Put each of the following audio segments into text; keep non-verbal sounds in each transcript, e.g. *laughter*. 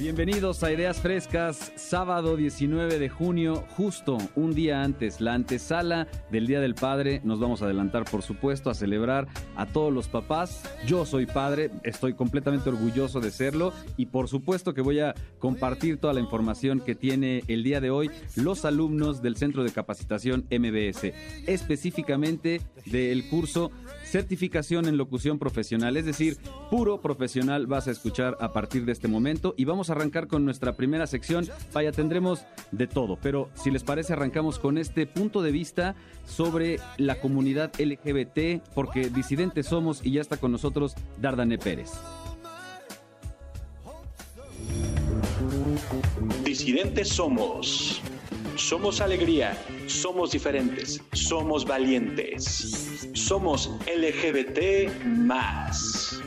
Bienvenidos a Ideas Frescas, sábado 19 de junio, justo un día antes, la antesala del Día del Padre. Nos vamos a adelantar, por supuesto, a celebrar a todos los papás. Yo soy padre, estoy completamente orgulloso de serlo y por supuesto que voy a compartir toda la información que tiene el día de hoy los alumnos del Centro de Capacitación MBS, específicamente del curso Certificación en Locución Profesional, es decir, puro profesional vas a escuchar a partir de este momento y vamos a arrancar con nuestra primera sección. Vaya, tendremos de todo, pero si les parece arrancamos con este punto de vista sobre la comunidad LGBT, porque disidentes somos y ya está con nosotros Dardane Pérez. Disidentes somos. Somos alegría, somos diferentes, somos valientes, somos LGBT más.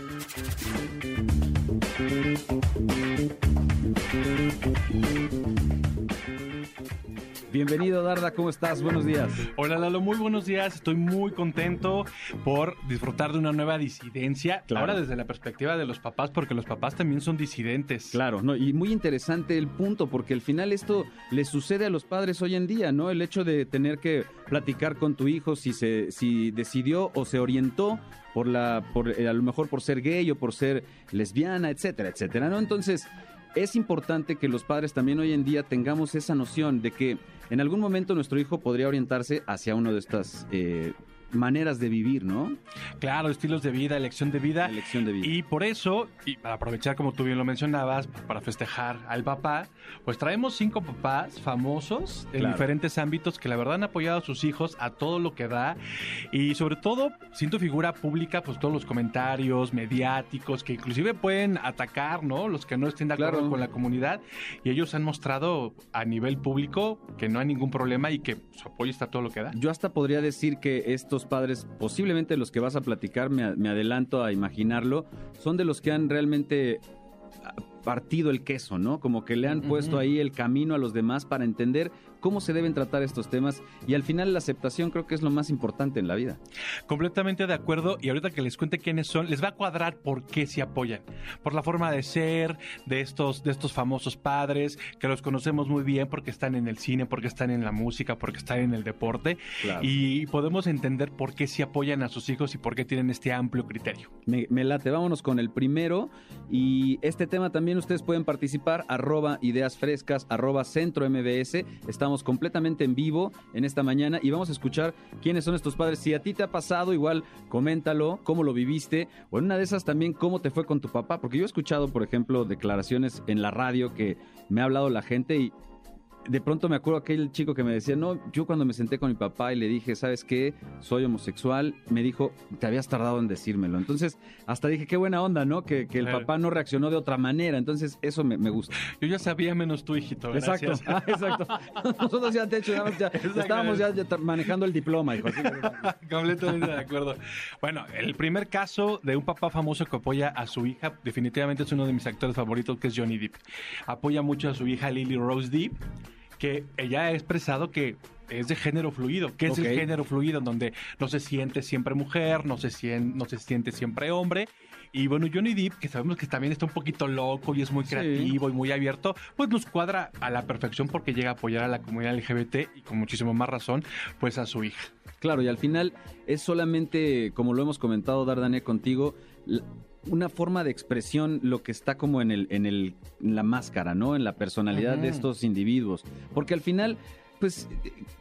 Bienvenido Darda, ¿cómo estás? Buenos días. Hola Lalo, muy buenos días. Estoy muy contento por disfrutar de una nueva disidencia. Claro. Ahora desde la perspectiva de los papás, porque los papás también son disidentes. Claro, no, y muy interesante el punto, porque al final esto le sucede a los padres hoy en día, ¿no? El hecho de tener que platicar con tu hijo si se, si decidió o se orientó por la, por eh, a lo mejor por ser gay o por ser lesbiana, etcétera, etcétera, ¿no? Entonces, es importante que los padres también hoy en día tengamos esa noción de que en algún momento nuestro hijo podría orientarse hacia una de estas eh, maneras de vivir, ¿no? Claro, estilos de vida, elección de vida. Elección de vida. Y por eso, y para aprovechar como tú bien lo mencionabas, para festejar al papá, pues traemos cinco papás famosos en Claro. diferentes ámbitos que la verdad han apoyado a sus hijos a todo lo que da. Y sobre todo, siento figura pública, pues todos los comentarios mediáticos que inclusive pueden atacar, ¿no? Los que no estén de acuerdo Claro. con la comunidad. Y ellos han mostrado a nivel público que no hay ningún problema y que su apoyo está a todo lo que da. Yo hasta podría decir que estos padres, posiblemente los que vas a platicar, me, adelanto a imaginarlo, son de los que han realmente ah, partido el queso, ¿no? Como que le han puesto ahí el camino a los demás para entender cómo se deben tratar estos temas y al final la aceptación creo que es lo más importante en la vida. Completamente de acuerdo y ahorita que les cuente quiénes son, les va a cuadrar por qué se apoyan. Por la forma de ser de estos, de estos famosos padres, que los conocemos muy bien porque están en el cine, porque están en la música, porque están en el deporte. Claro. Y podemos entender por qué se apoyan a sus hijos y por qué tienen este amplio criterio. Me, me late, vámonos con el primero. Y este tema también ustedes pueden participar, arroba ideas frescas, arroba centro MBS. Estamos completamente en vivo en esta mañana y vamos a escuchar quiénes son estos padres. Si a ti te ha pasado, igual coméntalo, cómo lo viviste, o en una de esas también cómo te fue con tu papá. Porque yo he escuchado, por ejemplo, declaraciones en la radio que me ha hablado la gente y de pronto me acuerdo aquel chico que me decía, no, yo cuando me senté con mi papá y le dije, ¿sabes qué? Soy homosexual, me dijo, te habías tardado en decírmelo. Entonces, hasta dije, qué buena onda, ¿no? Que, que el Claro. papá no reaccionó de otra manera. Entonces, eso me, me gusta. Yo ya sabía menos tú, hijito. Exacto, gracias. ah, *laughs* exacto. Nosotros ya, de hecho, ya *laughs* estábamos ya, ya manejando el diploma, hijo. *laughs* Completamente de acuerdo. Bueno, el primer caso de un papá famoso que apoya a su hija, definitivamente es uno de mis actores favoritos, que es Johnny Depp. Apoya mucho a su hija Lily Rose Depp, que ella ha expresado que es de género fluido. ¿Qué es el género fluido? En donde no se siente siempre mujer, no se, sien- no se siente siempre hombre. Y bueno, Johnny Depp, que sabemos que también está un poquito loco y es muy Sí. creativo y muy abierto, pues nos cuadra a la perfección porque llega a apoyar a la comunidad LGBT y con muchísimo más razón, pues a su hija. Claro, y al final es solamente, como lo hemos comentado, Dardane, contigo, una forma de expresión lo que está como en, el, en, el, en la máscara, ¿no? En la personalidad de estos individuos. Porque al final, pues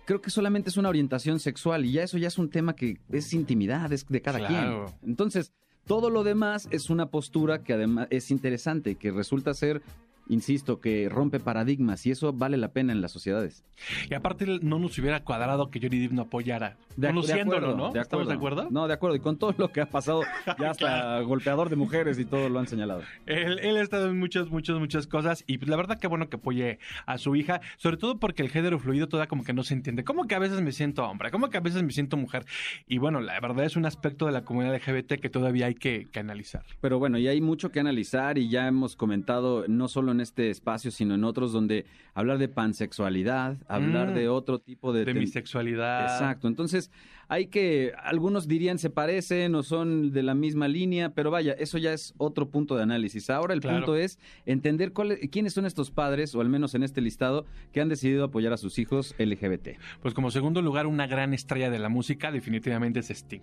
creo que solamente es una orientación sexual y ya eso ya es un tema que es intimidad, es de cada Claro. quien. Entonces, todo lo demás es una postura que además es interesante, que resulta ser insisto, que rompe paradigmas y eso vale la pena en las sociedades. Y aparte no nos hubiera cuadrado que Johnny Depp no apoyara, conociéndolo, ¿no? De ¿Estamos de acuerdo? No, de acuerdo. Y con todo lo que ha pasado, *laughs* ya hasta golpeador de mujeres y todo lo han señalado. Él, él, ha estado en muchas, muchas, muchas cosas y pues, la verdad que bueno que apoye a su hija, sobre todo porque el género fluido toda como que no se entiende. ¿Cómo que a veces me siento hombre? ¿Cómo que a veces me siento mujer? Y bueno, la verdad es un aspecto de la comunidad LGBT que todavía hay que, que analizar. Pero bueno, y hay mucho que analizar y ya hemos comentado, no solo en este espacio, sino en otros donde hablar de pansexualidad, hablar Mm. de otro tipo de... De mi sexualidad. Exacto, entonces hay que, algunos dirían se parecen o son de la misma línea, pero vaya, eso ya es otro punto de análisis. Ahora el Claro. punto es entender cuál- quiénes son estos padres, o al menos en este listado, que han decidido apoyar a sus hijos LGBT. Pues como segundo lugar, una gran estrella de la música definitivamente es Sting.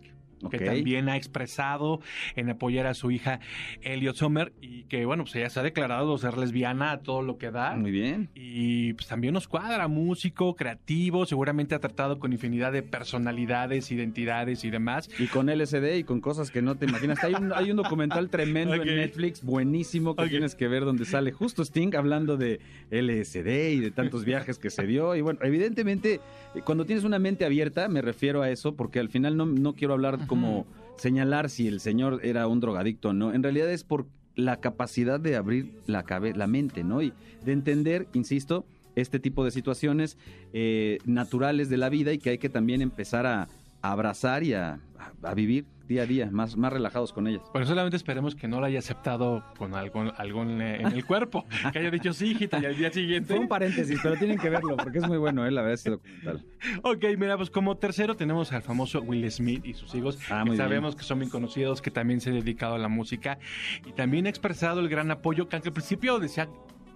Que también ha expresado en apoyar a su hija Elliot Sommer y que, bueno, pues ella se ha declarado ser lesbiana a todo lo que da. Muy bien. Y pues también nos cuadra, músico, creativo, seguramente ha tratado con infinidad de personalidades, identidades y demás. Y con LSD y con cosas que no te imaginas. Hay un, hay un documental tremendo en Netflix, buenísimo, que tienes que ver, donde sale justo Sting hablando de LSD y de tantos viajes que se dio. Y bueno, evidentemente, cuando tienes una mente abierta, me refiero a eso, porque al final no, no quiero hablar como señalar si el señor era un drogadicto o no. En realidad es por la capacidad de abrir la, cabe- la mente, ¿no? Y de entender, insisto, este tipo de situaciones eh, naturales de la vida y que hay que también empezar a, a abrazar y a, a vivir día a día, más, más relajados con ellas. Bueno, solamente esperemos que no la haya aceptado con algo, algo en, en el cuerpo. Que haya dicho sí, hijita, y al día siguiente. Fue un paréntesis, pero tienen que verlo porque es muy bueno, ¿eh? la verdad, este documental. Ok, mira, pues como tercero tenemos al famoso Will Smith y sus hijos, Ah, que sabemos que son bien conocidos, que también se ha dedicado a la música y también ha expresado el gran apoyo que al principio decía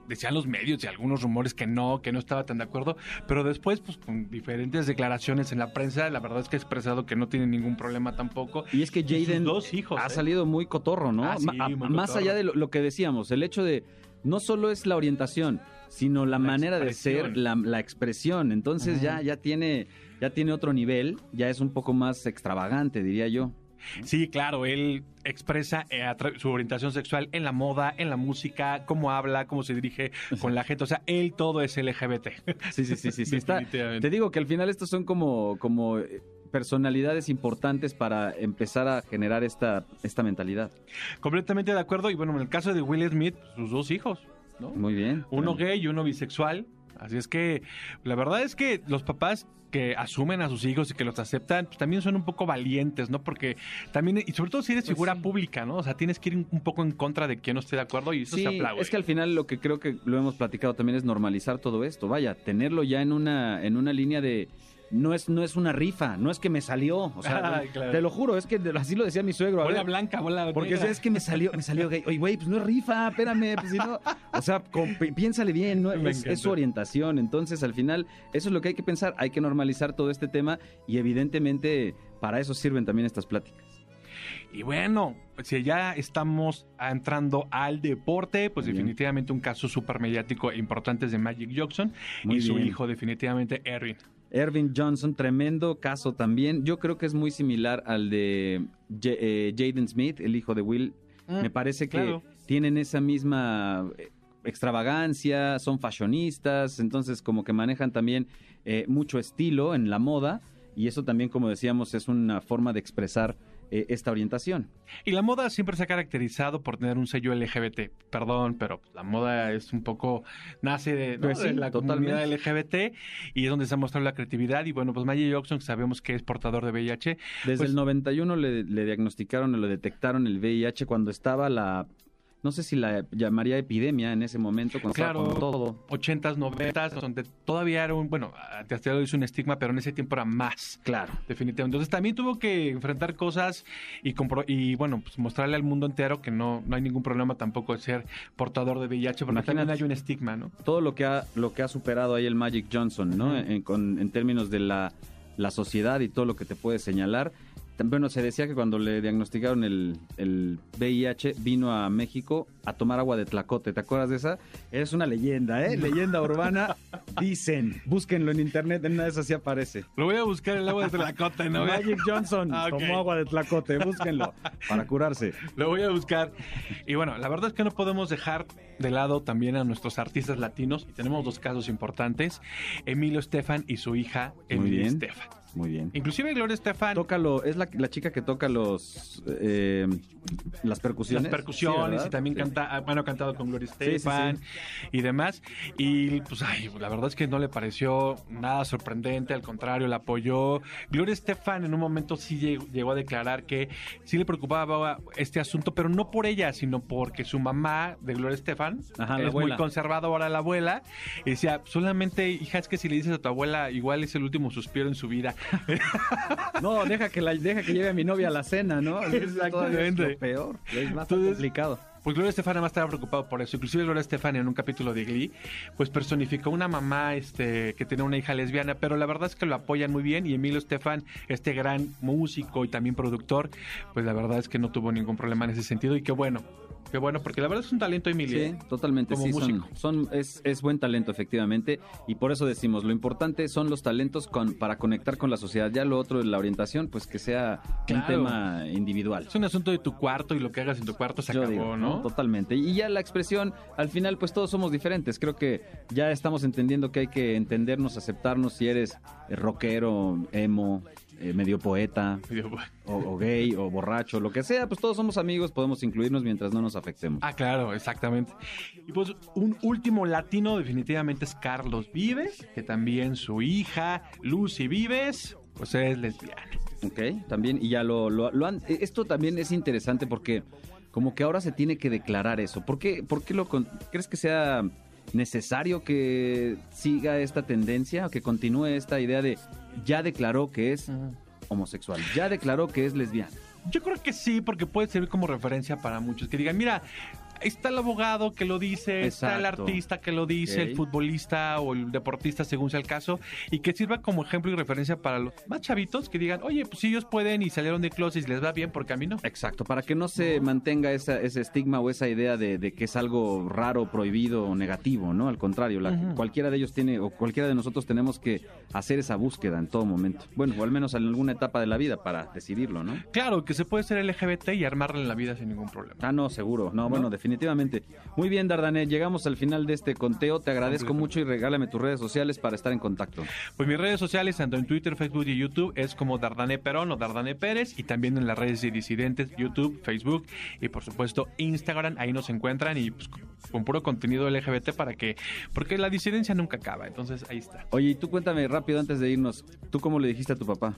decían los medios y algunos rumores que no, que no estaba tan de acuerdo, pero después, pues con diferentes declaraciones en la prensa, la verdad es que ha expresado que no tiene ningún problema tampoco. Y es que Jaden dos hijos, ha ¿eh? salido muy cotorro, ¿no? Ah, sí, Ma- a- muy más cotorro. allá de lo, lo que decíamos, el hecho de no solo es la orientación, sino la, La manera de ser, la, la expresión. Entonces ya, ya tiene, ya tiene otro nivel, ya es un poco más extravagante, diría yo. Sí, claro, él expresa eh, su orientación sexual en la moda, en la música, cómo habla, cómo se dirige con la gente. O sea, él todo es LGBT. Sí, sí, sí, sí. sí. Está- te digo que al final estos son como, como eh, personalidades importantes para empezar a generar esta, esta mentalidad. Completamente de acuerdo. Y bueno, en el caso de Will Smith, sus dos hijos, ¿no? Muy bien. Uno gay y uno bisexual. Así es que la verdad es que los papás que asumen a sus hijos y que los aceptan, pues también son un poco valientes, ¿no? Porque también, y sobre todo si eres Pues figura sí. pública, ¿no? O sea, tienes que ir un poco en contra de quien no esté de acuerdo y eso Sí, se aplaude. es que al final lo que creo que lo hemos platicado también es normalizar todo esto. Vaya, tenerlo ya en una, en una línea de no es, no es una rifa, no es que me salió. O sea, *laughs* Ay, claro. te lo juro, es que así lo decía mi suegro. bola blanca, bola porque negra. es que me salió, me salió gay. Oye, güey, pues no es rifa, espérame, pues si no. O sea, piénsale bien, ¿no? *laughs* Es, es su orientación. Entonces, al final, eso es lo que hay que pensar. Hay que normalizar todo este tema y evidentemente para eso sirven también estas pláticas. Y bueno, si ya estamos entrando al deporte, pues bien. definitivamente un caso súper mediático e importante es de Magic Johnson Muy y su hijo definitivamente Erwin. Ervin Johnson, tremendo caso también. Yo creo que es muy similar al de eh, Jaden Smith, el hijo de Will. Me parece que Mm, claro. tienen esa misma eh, extravagancia, son fashionistas, entonces como que manejan también eh, mucho estilo en la moda y eso también, como decíamos, es una forma de expresar eh, esta orientación. Y la moda siempre se ha caracterizado por tener un sello LGBT. Perdón, pero la moda es un poco nace de, ¿no? Pues sí, de la totalmente. comunidad LGBT y es donde se ha mostrado la creatividad. Y bueno, pues Magic Johnson, que sabemos que es portador de VIH, Desde Pues- el 91 le, le diagnosticaron o le detectaron el VIH cuando estaba la, no sé si la llamaría epidemia en ese momento, cuando estaba con todo. 80s, 90s, donde todavía era un, bueno, hasta hoy es un estigma, pero en ese tiempo era más. Claro. Definitivamente. Entonces también tuvo que enfrentar cosas y, compro- y bueno, pues mostrarle al mundo entero que no, no hay ningún problema tampoco de ser portador de VIH, porque Imagínate. también hay un estigma, ¿no? todo lo que ha lo que ha superado ahí el Magic Johnson, ¿no? En, con- en términos de la, la sociedad y todo lo que te puede señalar. Bueno, se decía que cuando le diagnosticaron el, el VIH vino a México a tomar agua de tlacote. ¿Te acuerdas de esa? Es una leyenda, ¿eh? Leyenda urbana. *laughs* Dicen, búsquenlo en internet, en una de esas sí aparece. Lo voy a buscar el agua de tlacote, ¿no? Magic Johnson *laughs* Ah, tomó agua de tlacote, búsquenlo para curarse. Lo voy a buscar. Y bueno, la verdad es que no podemos dejar de lado también a nuestros artistas latinos. Y tenemos dos casos importantes. Emilio Estefan y su hija bien. Estefan. Muy bien. Inclusive Gloria Estefan... Tócalo, es la, la chica que toca los eh, las percusiones. las percusiones y también Sí. canta, ah, bueno, ha cantado con Gloria sí, sí. Estefan y demás. Y pues, ay, la verdad es que no le pareció nada sorprendente, al contrario, la apoyó. Gloria Estefan en un momento sí llegó, llegó a declarar que sí le preocupaba este asunto, pero no por ella, sino porque su mamá de Gloria Estefan Ajá, es muy conservadora, la abuela, y decía, solamente, hija, es que si le dices a tu abuela, igual es el último suspiro en su vida. *laughs* No, deja que la, deja que lleve a mi novia a la cena, ¿no? Todavía es lo Exactamente. peor, es más Entonces- complicado. Pues Gloria Estefan además estaba preocupado por eso. Inclusive Gloria Estefan en un capítulo de Glee, pues personificó una mamá este, que tiene una hija lesbiana, pero la verdad es que lo apoyan muy bien y Emilio Estefan, este gran músico y también productor, pues la verdad es que no tuvo ningún problema en ese sentido y qué bueno, qué bueno, porque la verdad es un talento Emilio. Sí, ¿eh? totalmente. Como sí, son, músico. son- es, es buen talento, efectivamente. Y por eso decimos, lo importante son los talentos con, para conectar con la sociedad. Ya lo otro, la orientación, pues que sea un tema individual. Es un asunto de tu cuarto y lo que hagas en tu cuarto se Yo acabó, digo, ¿no? Totalmente. Y ya la expresión, al final, pues todos somos diferentes. Creo que ya estamos entendiendo que hay que entendernos, aceptarnos si eres eh, rockero, emo, eh, *laughs* medio poeta, o, o gay, o borracho, lo que sea, pues todos somos amigos, podemos incluirnos mientras no nos afectemos. Ah, claro, exactamente. Y pues un último latino definitivamente es Carlos Vives, que también su hija Lucy Vives, pues es lesbiana. Ok, también, y ya lo, lo, lo han... Esto también es interesante porque como que ahora se tiene que declarar eso. ¿Por qué, por qué lo con- crees que sea necesario que siga esta tendencia o que continúe esta idea de ya declaró que es homosexual, ya declaró que es lesbiana? Yo creo que sí, porque puede servir como referencia para muchos que digan, mira, está el abogado que lo dice, está el artista que lo dice, el futbolista o el deportista según sea el caso, y que sirva como ejemplo y referencia para los más chavitos que digan, oye, pues si ellos pueden y salieron de closet y les va bien, porque a mí no. Exacto, para que no se mantenga esa, ese estigma o esa idea de, de que es algo raro, prohibido o negativo, ¿no? Al contrario, la- cualquiera de ellos tiene, o cualquiera de nosotros tenemos que hacer esa búsqueda en todo momento. Bueno, o al menos en alguna etapa de la vida para decidirlo, ¿no? Claro, que se puede ser LGBT y armarla en la vida sin ningún problema. Ah, no, seguro. No, bueno, definitivamente. Muy bien, Dardané, llegamos al final de este conteo. Te agradezco mucho y regálame tus redes sociales para estar en contacto. Pues mis redes sociales, tanto en Twitter, Facebook y YouTube, es como Dardane Perón o Dardane Pérez, y también en las redes de disidentes, YouTube, Facebook y por supuesto Instagram, ahí nos encuentran y pues, con puro contenido LGBT para que, porque la disidencia nunca acaba, entonces ahí está. Oye, y tú cuéntame rápido antes de irnos. ¿Tú cómo le dijiste a tu papá?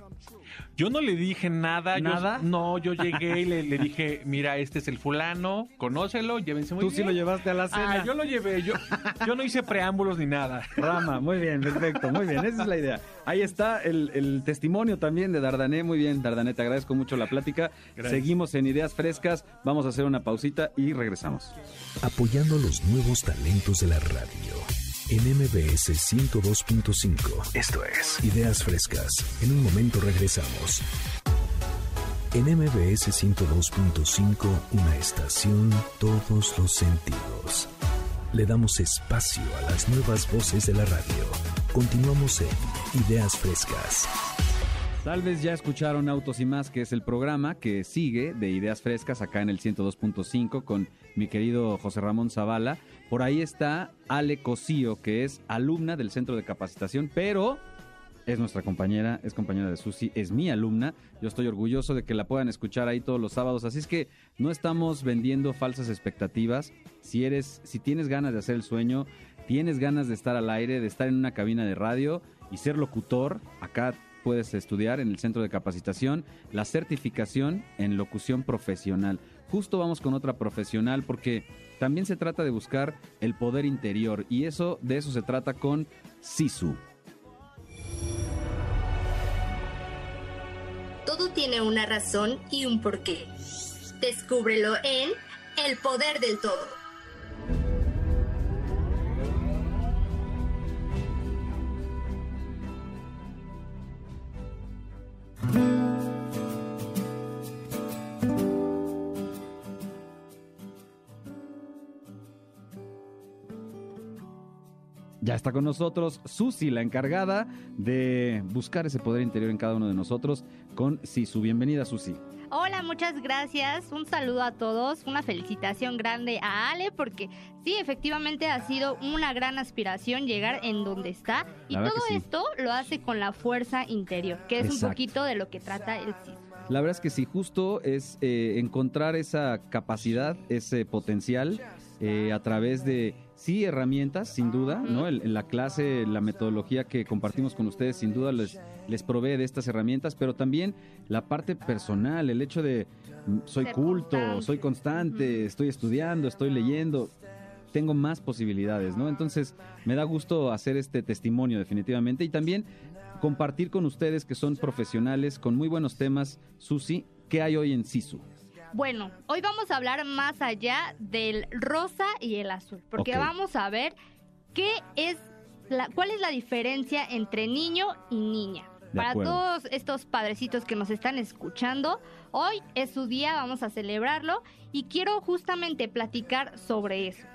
Yo no le dije nada. yo- ¿Nada? no, yo llegué y le, le dije, mira, este es el fulano, conócelo, llévense muy Tú sí bien. lo llevaste a la cena. Ah, yo lo llevé, yo, yo no hice preámbulos ni nada. Rama, muy bien, perfecto, muy bien, esa es la idea. Ahí está el, el testimonio también de Dardané, muy bien, Dardané, te agradezco mucho la plática. Gracias. Seguimos en Ideas Frescas, vamos a hacer una pausita y regresamos. apoyando los nuevos talentos de la radio. En MBS 102.5. Esto es Ideas Frescas. En un momento regresamos. En MBS 102.5, una estación, todos los sentidos. Le damos espacio a las nuevas voces de la radio. Continuamos en Ideas Frescas. Tal vez ya escucharon Autos y más, que es el programa que sigue de Ideas Frescas acá en el 102.5 con mi querido José Ramón Zavala. Por ahí está Ale Cosío, que es alumna del centro de capacitación, pero es nuestra compañera, es compañera de Susi, es mi alumna. Yo estoy orgulloso de que la puedan escuchar ahí todos los sábados. Así es que no estamos vendiendo falsas expectativas. Si eres, si tienes ganas de hacer el sueño, tienes ganas de estar al aire, de estar en una cabina de radio y ser locutor, acá puedes estudiar en el centro de capacitación la certificación en locución profesional. Justo vamos con otra profesional porque también se trata de buscar el poder interior y eso de eso se trata con Sisu. Todo tiene una razón y un porqué. Descúbrelo en El Poder del Todo. Ya está con nosotros Susi, la encargada de buscar ese poder interior en cada uno de nosotros con Sisu. Bienvenida, Susi. Hola, muchas gracias. Un saludo a todos. Una felicitación grande a Ale porque sí, efectivamente ha sido una gran aspiración llegar en donde está. Y todo esto lo hace con la fuerza interior, que es un poquito de lo que trata el Sisu. La verdad es que sí, justo es eh, encontrar esa capacidad, ese potencial eh, a través de, sí, herramientas, sin duda, ¿no? En la clase, la metodología que compartimos con ustedes, sin duda les, les provee de estas herramientas, pero también la parte personal, el hecho de mm, soy culto, soy constante, estoy estudiando, estoy leyendo, tengo más posibilidades, ¿no? Entonces, me da gusto hacer este testimonio definitivamente y también compartir con ustedes que son profesionales con muy buenos temas. Susi, ¿qué hay hoy en SISU? Bueno, hoy vamos a hablar más allá del rosa y el azul, porque vamos a ver qué es la, cuál es la diferencia entre niño y niña. Para todos estos padrecitos que nos están escuchando, hoy es su día, vamos a celebrarlo y quiero justamente platicar sobre eso.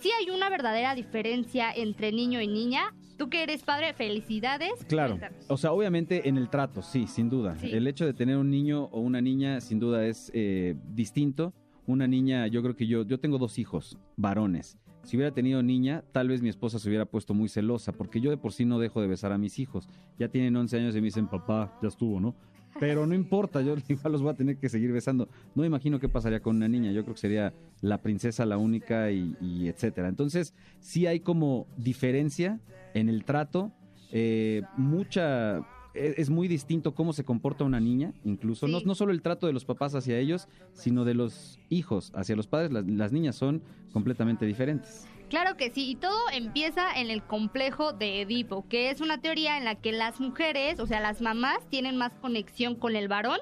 Si hay una verdadera diferencia entre niño y niña, Tú que eres padre, felicidades. Claro. O sea, obviamente en el trato, sí, sin duda. El hecho de tener un niño o una niña, sin duda, es eh, distinto. Una niña, yo creo que yo, yo tengo dos hijos, varones. Si hubiera tenido niña, tal vez mi esposa se hubiera puesto muy celosa, porque yo de por sí no dejo de besar a mis hijos. Ya tienen 11 años y me dicen, papá, ya estuvo, ¿no? Pero no importa, yo *laughs* igual los voy a tener que seguir besando. No imagino qué pasaría con una niña. Yo creo que sería la princesa la única y, y etcétera. Entonces, sí hay como diferencia en el trato. Eh, mucha e, es muy distinto cómo se comporta una niña, incluso no, no, solo el trato de los papás hacia ellos, sino de los hijos hacia los padres. las niñas son completamente diferentes. Claro que sí, y todo empieza en el complejo de Edipo, que es una teoría en la que las mujeres, o sea, las mamás, tienen más conexión con el varón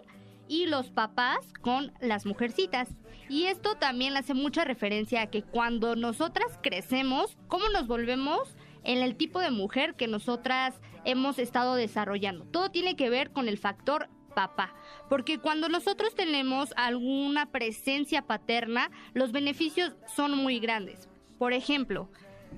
y los papás con las mujercitas. Y esto también hace mucha referencia a que cuando nosotras crecemos, ¿cómo nos volvemos? en el tipo de mujer que nosotras hemos estado desarrollando. Todo tiene que ver con el factor papá. Porque cuando nosotros tenemos alguna presencia paterna, los beneficios son muy grandes. Por ejemplo,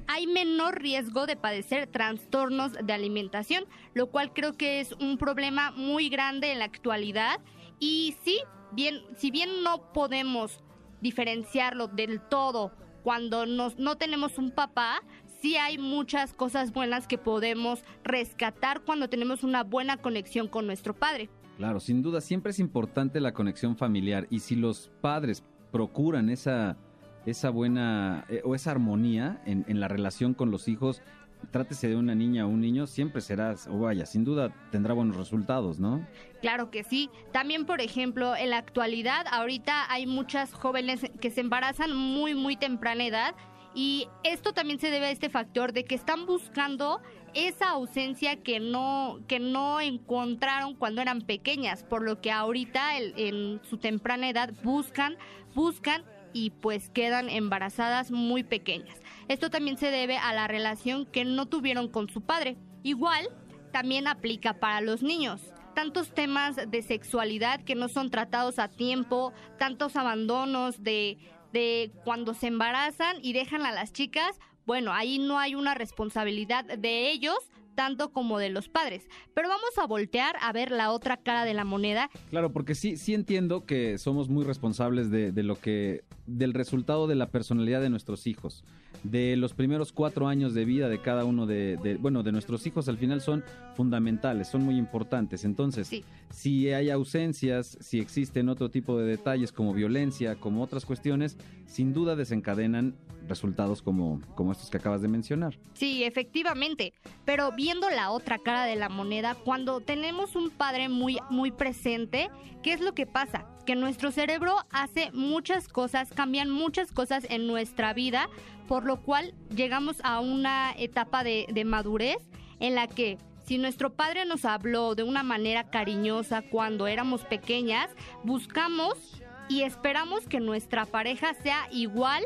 hay menor riesgo de padecer trastornos de alimentación, lo cual creo que es un problema muy grande en la actualidad. Y sí, bien, si bien no podemos diferenciarlo del todo cuando no tenemos un papá, sí hay muchas cosas buenas que podemos rescatar cuando tenemos una buena conexión con nuestro padre. Claro, sin duda, siempre es importante la conexión familiar y si los padres procuran esa esa buena eh, o esa armonía en, en, la relación con los hijos, trátese de una niña o un niño, siempre serás, o vaya, sin duda tendrá buenos resultados, ¿no? Claro que sí. También, por ejemplo, en la actualidad, ahorita hay muchas jóvenes que se embarazan muy, muy temprana edad. Y esto también se debe a este factor de que están buscando esa ausencia que no, que no encontraron cuando eran pequeñas, por lo que ahorita en su temprana edad buscan, buscan y pues quedan embarazadas muy pequeñas. Esto también se debe a la relación que no tuvieron con su padre. Igual, también aplica para los niños. Tantos temas de sexualidad que no son tratados a tiempo, tantos abandonos de, de cuando se embarazan y dejan a las chicas, bueno, ahí no hay una responsabilidad de ellos, tanto como de los padres. Pero vamos a voltear a ver la otra cara de la moneda. Claro, porque sí, sí entiendo que somos muy responsables de, de lo que, del resultado de la personalidad de nuestros hijos de los primeros cuatro años de vida de cada uno de, bueno, de nuestros hijos al final son fundamentales, son muy importantes. Entonces, si hay ausencias, si existen otro tipo de detalles como violencia, como otras cuestiones, sin duda desencadenan resultados como, como estos que acabas de mencionar. Sí, efectivamente. Pero viendo la otra cara de la moneda, cuando tenemos un padre muy, muy presente, ¿qué es lo que pasa? Que nuestro cerebro hace muchas cosas, cambian muchas cosas en nuestra vida por lo cual llegamos a una etapa de, madurez en la que si nuestro padre nos habló de una manera cariñosa cuando éramos pequeñas, buscamos y esperamos que nuestra pareja sea igual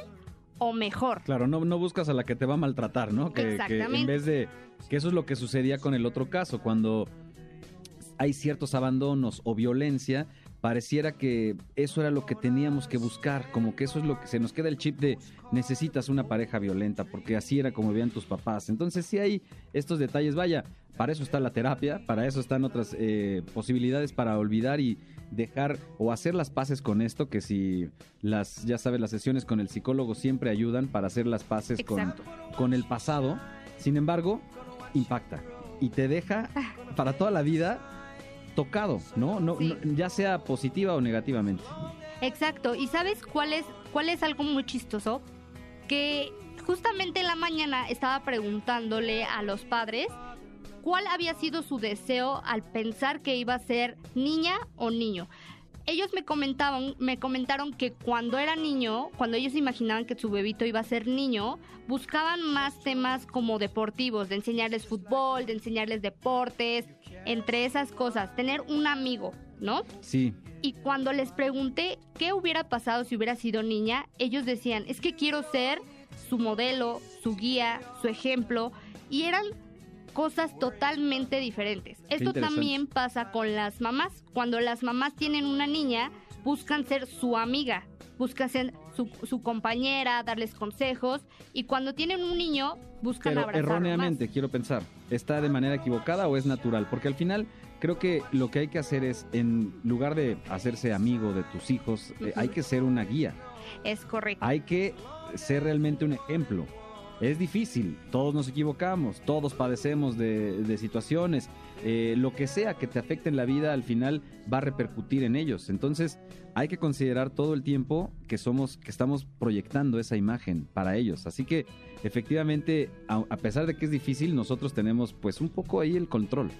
o mejor. Claro, no, no buscas a la que te va a maltratar, ¿no? Que, Exactamente. en vez de que eso es lo que sucedía con el otro caso, cuando hay ciertos abandonos o violencia, pareciera que eso era lo que teníamos que buscar, como que eso es lo que se nos queda el chip de necesitas una pareja violenta, porque así era como veían tus papás. Entonces sí hay estos detalles, vaya, para eso está la terapia, para eso están otras eh, posibilidades para olvidar y dejar o hacer las paces con esto, que si las, ya sabes, las sesiones con el psicólogo siempre ayudan para hacer las paces con, con el pasado. Sin embargo, impacta y te deja *laughs* para toda la vida tocado, ¿no? no, Sí. no- ya sea positiva o negativamente. Exacto. ¿Y sabes cuál es, cuál es algo muy chistoso? Que justamente en la mañana estaba preguntándole a los padres cuál había sido su deseo al pensar que iba a ser niña o niño. Ellos me comentaban, me comentaron que cuando era niño, cuando ellos imaginaban que su bebito iba a ser niño, buscaban más temas como deportivos, de enseñarles fútbol, de enseñarles deportes, entre esas cosas, tener un amigo, ¿no? Sí, Y cuando les pregunté qué hubiera pasado si hubiera sido niña, ellos decían, es que quiero ser su modelo, su guía, su ejemplo, y eran cosas totalmente diferentes. Esto también pasa con las mamás. Cuando las mamás tienen una niña, buscan ser su amiga, buscan ser su, su compañera, darles consejos, y cuando tienen un niño, buscan pero erróneamente, más. quiero pensar, ¿está de manera equivocada o es natural? Porque al final creo que lo que hay que hacer es, en lugar de hacerse amigo de tus hijos, eh, hay que ser una guía, Es correcto. hay que ser realmente un ejemplo. Es difícil, todos nos equivocamos, todos padecemos de, de situaciones, eh, lo que sea que te afecte en la vida al final va a repercutir en ellos. Entonces hay que considerar todo el tiempo que somos, que estamos proyectando esa imagen para ellos. Así que efectivamente, a, a pesar de que es difícil, nosotros tenemos pues un poco ahí el control.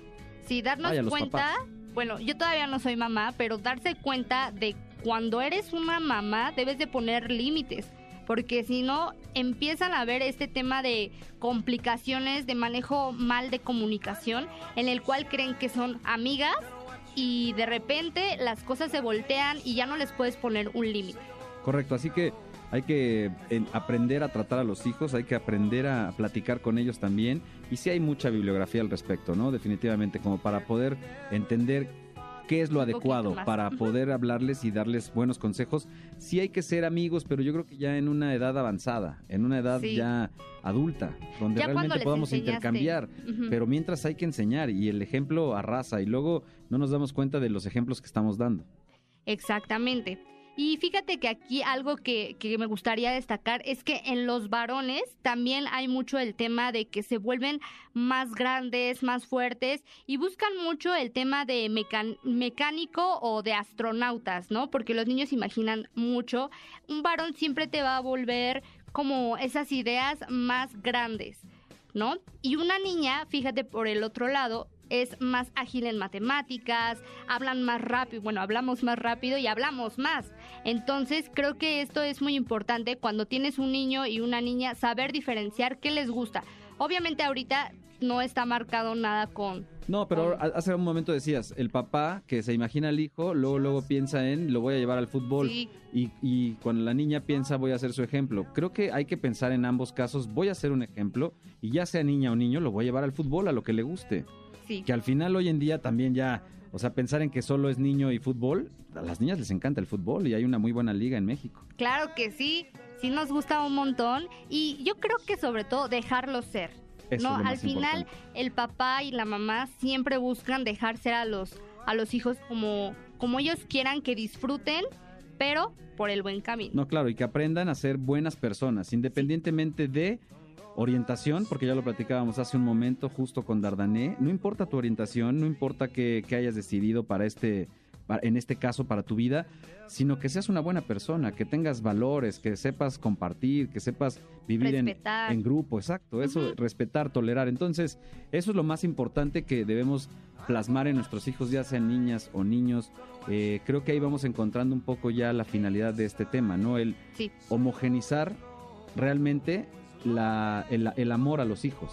Sí, darnos cuenta, bueno, yo todavía no soy mamá, pero darse cuenta de cuando eres una mamá debes de poner límites, porque si no empiezan a ver este tema de complicaciones de manejo mal de comunicación, en el cual creen que son amigas y de repente las cosas se voltean y ya no les puedes poner un límite. Correcto, así que hay que aprender a tratar a los hijos, hay que aprender a platicar con ellos también. Y sí hay mucha bibliografía al respecto, ¿no? Definitivamente, como para poder entender qué es lo adecuado, para poder hablarles y darles buenos consejos. Sí hay que ser amigos, pero yo creo que ya en una edad avanzada, en una edad Sí. ya adulta, donde Ya realmente podamos enseñaste. intercambiar. Pero mientras hay que enseñar y el ejemplo arrasa y luego no nos damos cuenta de los ejemplos que estamos dando. Exactamente. Y fíjate que aquí algo que, que me gustaría destacar es que en los varones también hay mucho el tema de que se vuelven más grandes, más fuertes y buscan mucho el tema de mecánico o de astronautas, ¿no? Porque los niños imaginan mucho. Un varón siempre te va a volver como esas ideas más grandes, ¿no? Y una niña, fíjate por el otro lado, es más ágil en matemáticas, hablan más rápido, bueno, hablamos más rápido y hablamos más. Entonces, creo que esto es muy importante cuando tienes un niño y una niña, saber diferenciar qué les gusta. Obviamente ahorita no está marcado nada con... No, pero con- hace un momento decías, el papá que se imagina al hijo, luego, luego piensa en, lo voy a llevar al fútbol. Sí, Y, y cuando la niña piensa, voy a ser su ejemplo. Creo que hay que pensar en ambos casos, voy a ser un ejemplo, y ya sea niña o niño, lo voy a llevar al fútbol, a lo que le guste. Sí. Que al final hoy en día también ya, o sea, pensar en que solo es niño y fútbol, a las niñas les encanta el fútbol y hay una muy buena liga en México. Claro que sí, sí nos gusta un montón y yo creo que sobre todo dejarlos ser. Eso no, al final importante. el papá y la mamá siempre buscan dejar ser a los a los hijos como como ellos quieran que disfruten, pero por el buen camino. No, claro, y que aprendan a ser buenas personas, independientemente de orientación, porque ya lo platicábamos hace un momento justo con Dardané, no importa tu orientación, no importa qué, qué hayas decidido para este, en este caso para tu vida, sino que seas una buena persona, que tengas valores, que sepas compartir, que sepas vivir en, en grupo, exacto, eso, respetar, tolerar. Entonces, eso es lo más importante que debemos plasmar en nuestros hijos, ya sean niñas o niños. Eh, creo que ahí vamos encontrando un poco ya la finalidad de este tema, ¿no? El Sí, homogenizar realmente la, el, el amor a los hijos.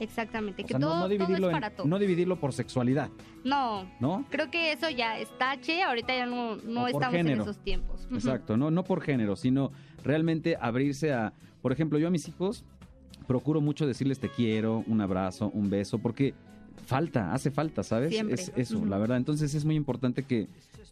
exactamente, O que sea, todo, no, dividirlo es en- para todos. no dividirlo por sexualidad, No, ¿no? creo que eso ya es tache, ahorita ya no, estamos género. en esos tiempos. Exacto, no, no por género, sino realmente abrirse a, por ejemplo, yo a mis hijos procuro mucho decirles te quiero, un abrazo, un beso, porque falta, hace falta, ¿sabes? Siempre. Es eso, la verdad. Entonces es muy importante que,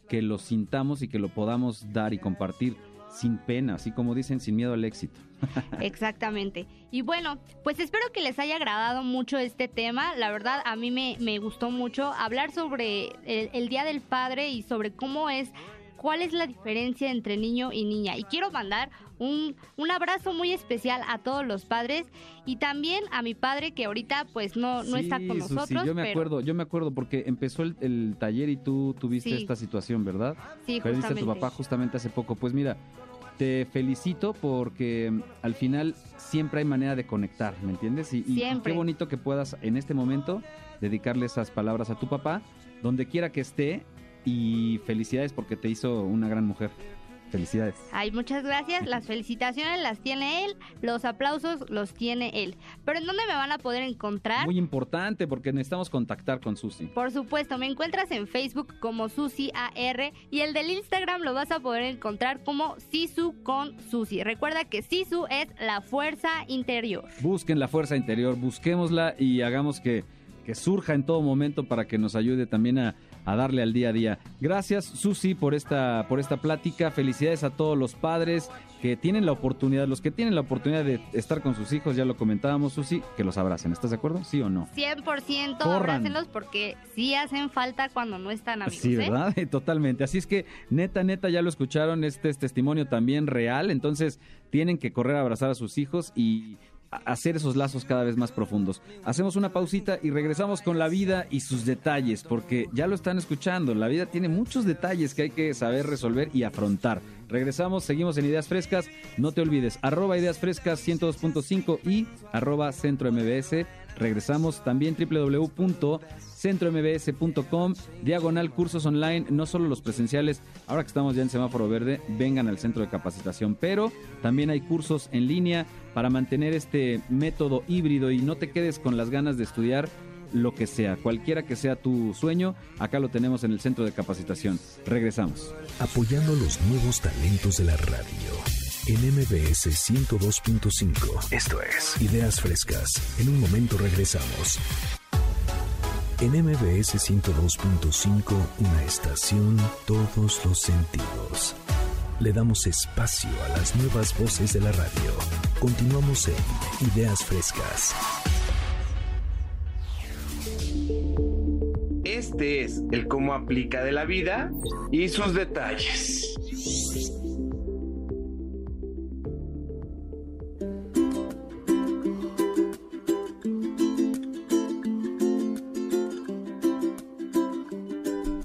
que lo sintamos y que lo podamos dar y compartir sin pena, así como dicen, sin miedo al éxito. *laughs* Exactamente. Y bueno, pues espero que les haya agradado mucho este tema. La verdad, a mí me, me gustó mucho hablar sobre el, el Día del Padre y sobre cómo es, cuál es la diferencia entre niño y niña. Y quiero mandar un, un abrazo muy especial a todos los padres y también a mi padre que ahorita pues no, no Sí, está con Susi, nosotros. yo me pero- acuerdo, yo me acuerdo porque empezó el, el taller y tú tuviste Sí. esta situación, ¿verdad? Sí, Perdiste a tu justamente. papá justamente hace poco. Pues mira, te felicito porque mm, al final siempre hay manera de conectar, ¿me entiendes? Y, y- qué bonito que puedas en este momento dedicarle esas palabras a tu papá, donde quiera que esté. Y felicidades porque te hizo una gran mujer. Felicidades. Ay, muchas gracias. Las felicitaciones las tiene él, los aplausos los tiene él. Pero ¿en dónde me van a poder encontrar? Muy importante porque necesitamos contactar con Susi. Por supuesto, me encuentras en Facebook como Susi AR y el del Instagram lo vas a poder encontrar como Sisu con Susi. Recuerda que Sisu es la fuerza interior. Busquen la fuerza interior, busquémosla y hagamos que, que surja en todo momento para que nos ayude también a, a darle al día a día. Gracias, Susi, por esta, por esta plática. Felicidades a todos los padres que tienen la oportunidad, los que tienen la oportunidad de estar con sus hijos, ya lo comentábamos, Susi, que los abracen. ¿Estás de acuerdo? ¿Sí o no? 100% Corran. abrácenlos porque sí hacen falta cuando no están amigos. Sí, ¿eh? ¿verdad? *laughs* Totalmente. Así es que, neta, neta, ya lo escucharon. Este es testimonio también real. Entonces, tienen que correr a abrazar a sus hijos y hacer esos lazos cada vez más profundos. Hacemos una pausita y regresamos con la vida y sus detalles, porque ya lo están escuchando. La vida tiene muchos detalles que hay que saber resolver y afrontar. Regresamos, seguimos en Ideas Frescas. No te olvides, arroba Ideas Frescas 102.5 y arroba Centro MBS. Regresamos también www.centrombs.com, diagonal cursos online, no solo los presenciales, ahora que estamos ya en semáforo verde, vengan al centro de capacitación, pero también hay cursos en línea para mantener este método híbrido y no te quedes con las ganas de estudiar lo que sea, cualquiera que sea tu sueño, acá lo tenemos en el centro de capacitación. Regresamos. apoyando los nuevos talentos de la radio. En MBS 102.5. Esto es Ideas Frescas. En un momento regresamos. En MBS 102.5, una estación, todos los sentidos. Le damos espacio a las nuevas voces de la radio. Continuamos en Ideas Frescas. Este es el cómo aplica de la vida y sus detalles.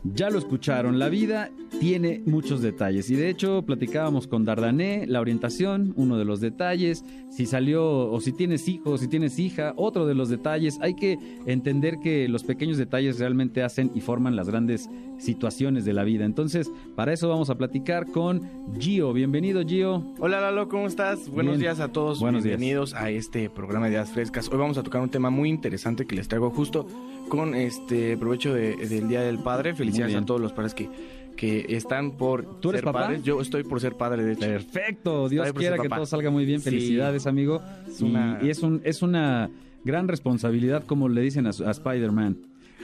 Ya lo escucharon, la vida tiene muchos detalles y de hecho platicábamos con Dardané, la orientación, uno de los detalles, si salió o si tienes hijo, si tienes hija, otro de los detalles, hay que entender que los pequeños detalles realmente hacen y forman las grandes situaciones de la vida. Entonces, para eso vamos a platicar con Gio. Bienvenido Gio. Hola Lalo, ¿cómo estás? Buenos Bien. días a todos. Buenos días. Bienvenidos a este programa de Ideas Frescas. Hoy vamos a tocar un tema muy interesante que les traigo justo con este provecho de- del Día del Padre. Felicidades a todos los padres que, que están por ¿Tú eres ser papá? padres. Yo estoy por ser padre, de hecho. Perfecto, Dios quiera que papá. todo salga muy bien. Sí. Felicidades, amigo. Es Y- una- Y, es, un, es una gran responsabilidad, como le dicen a, a Spider-Man.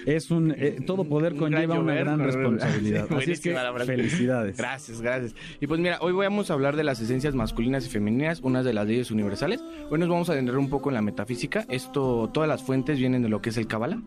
Es un eh, todo poder conlleva una gran responsabilidad. Sí, *laughs* Así es que felicidades. Gracias, gracias. Y pues mira, hoy vamos a hablar de las esencias masculinas y femeninas, unas de las leyes universales. Hoy nos vamos a adentrar un poco en la metafísica. Esto, todas las fuentes vienen de lo que es el Kabbalah.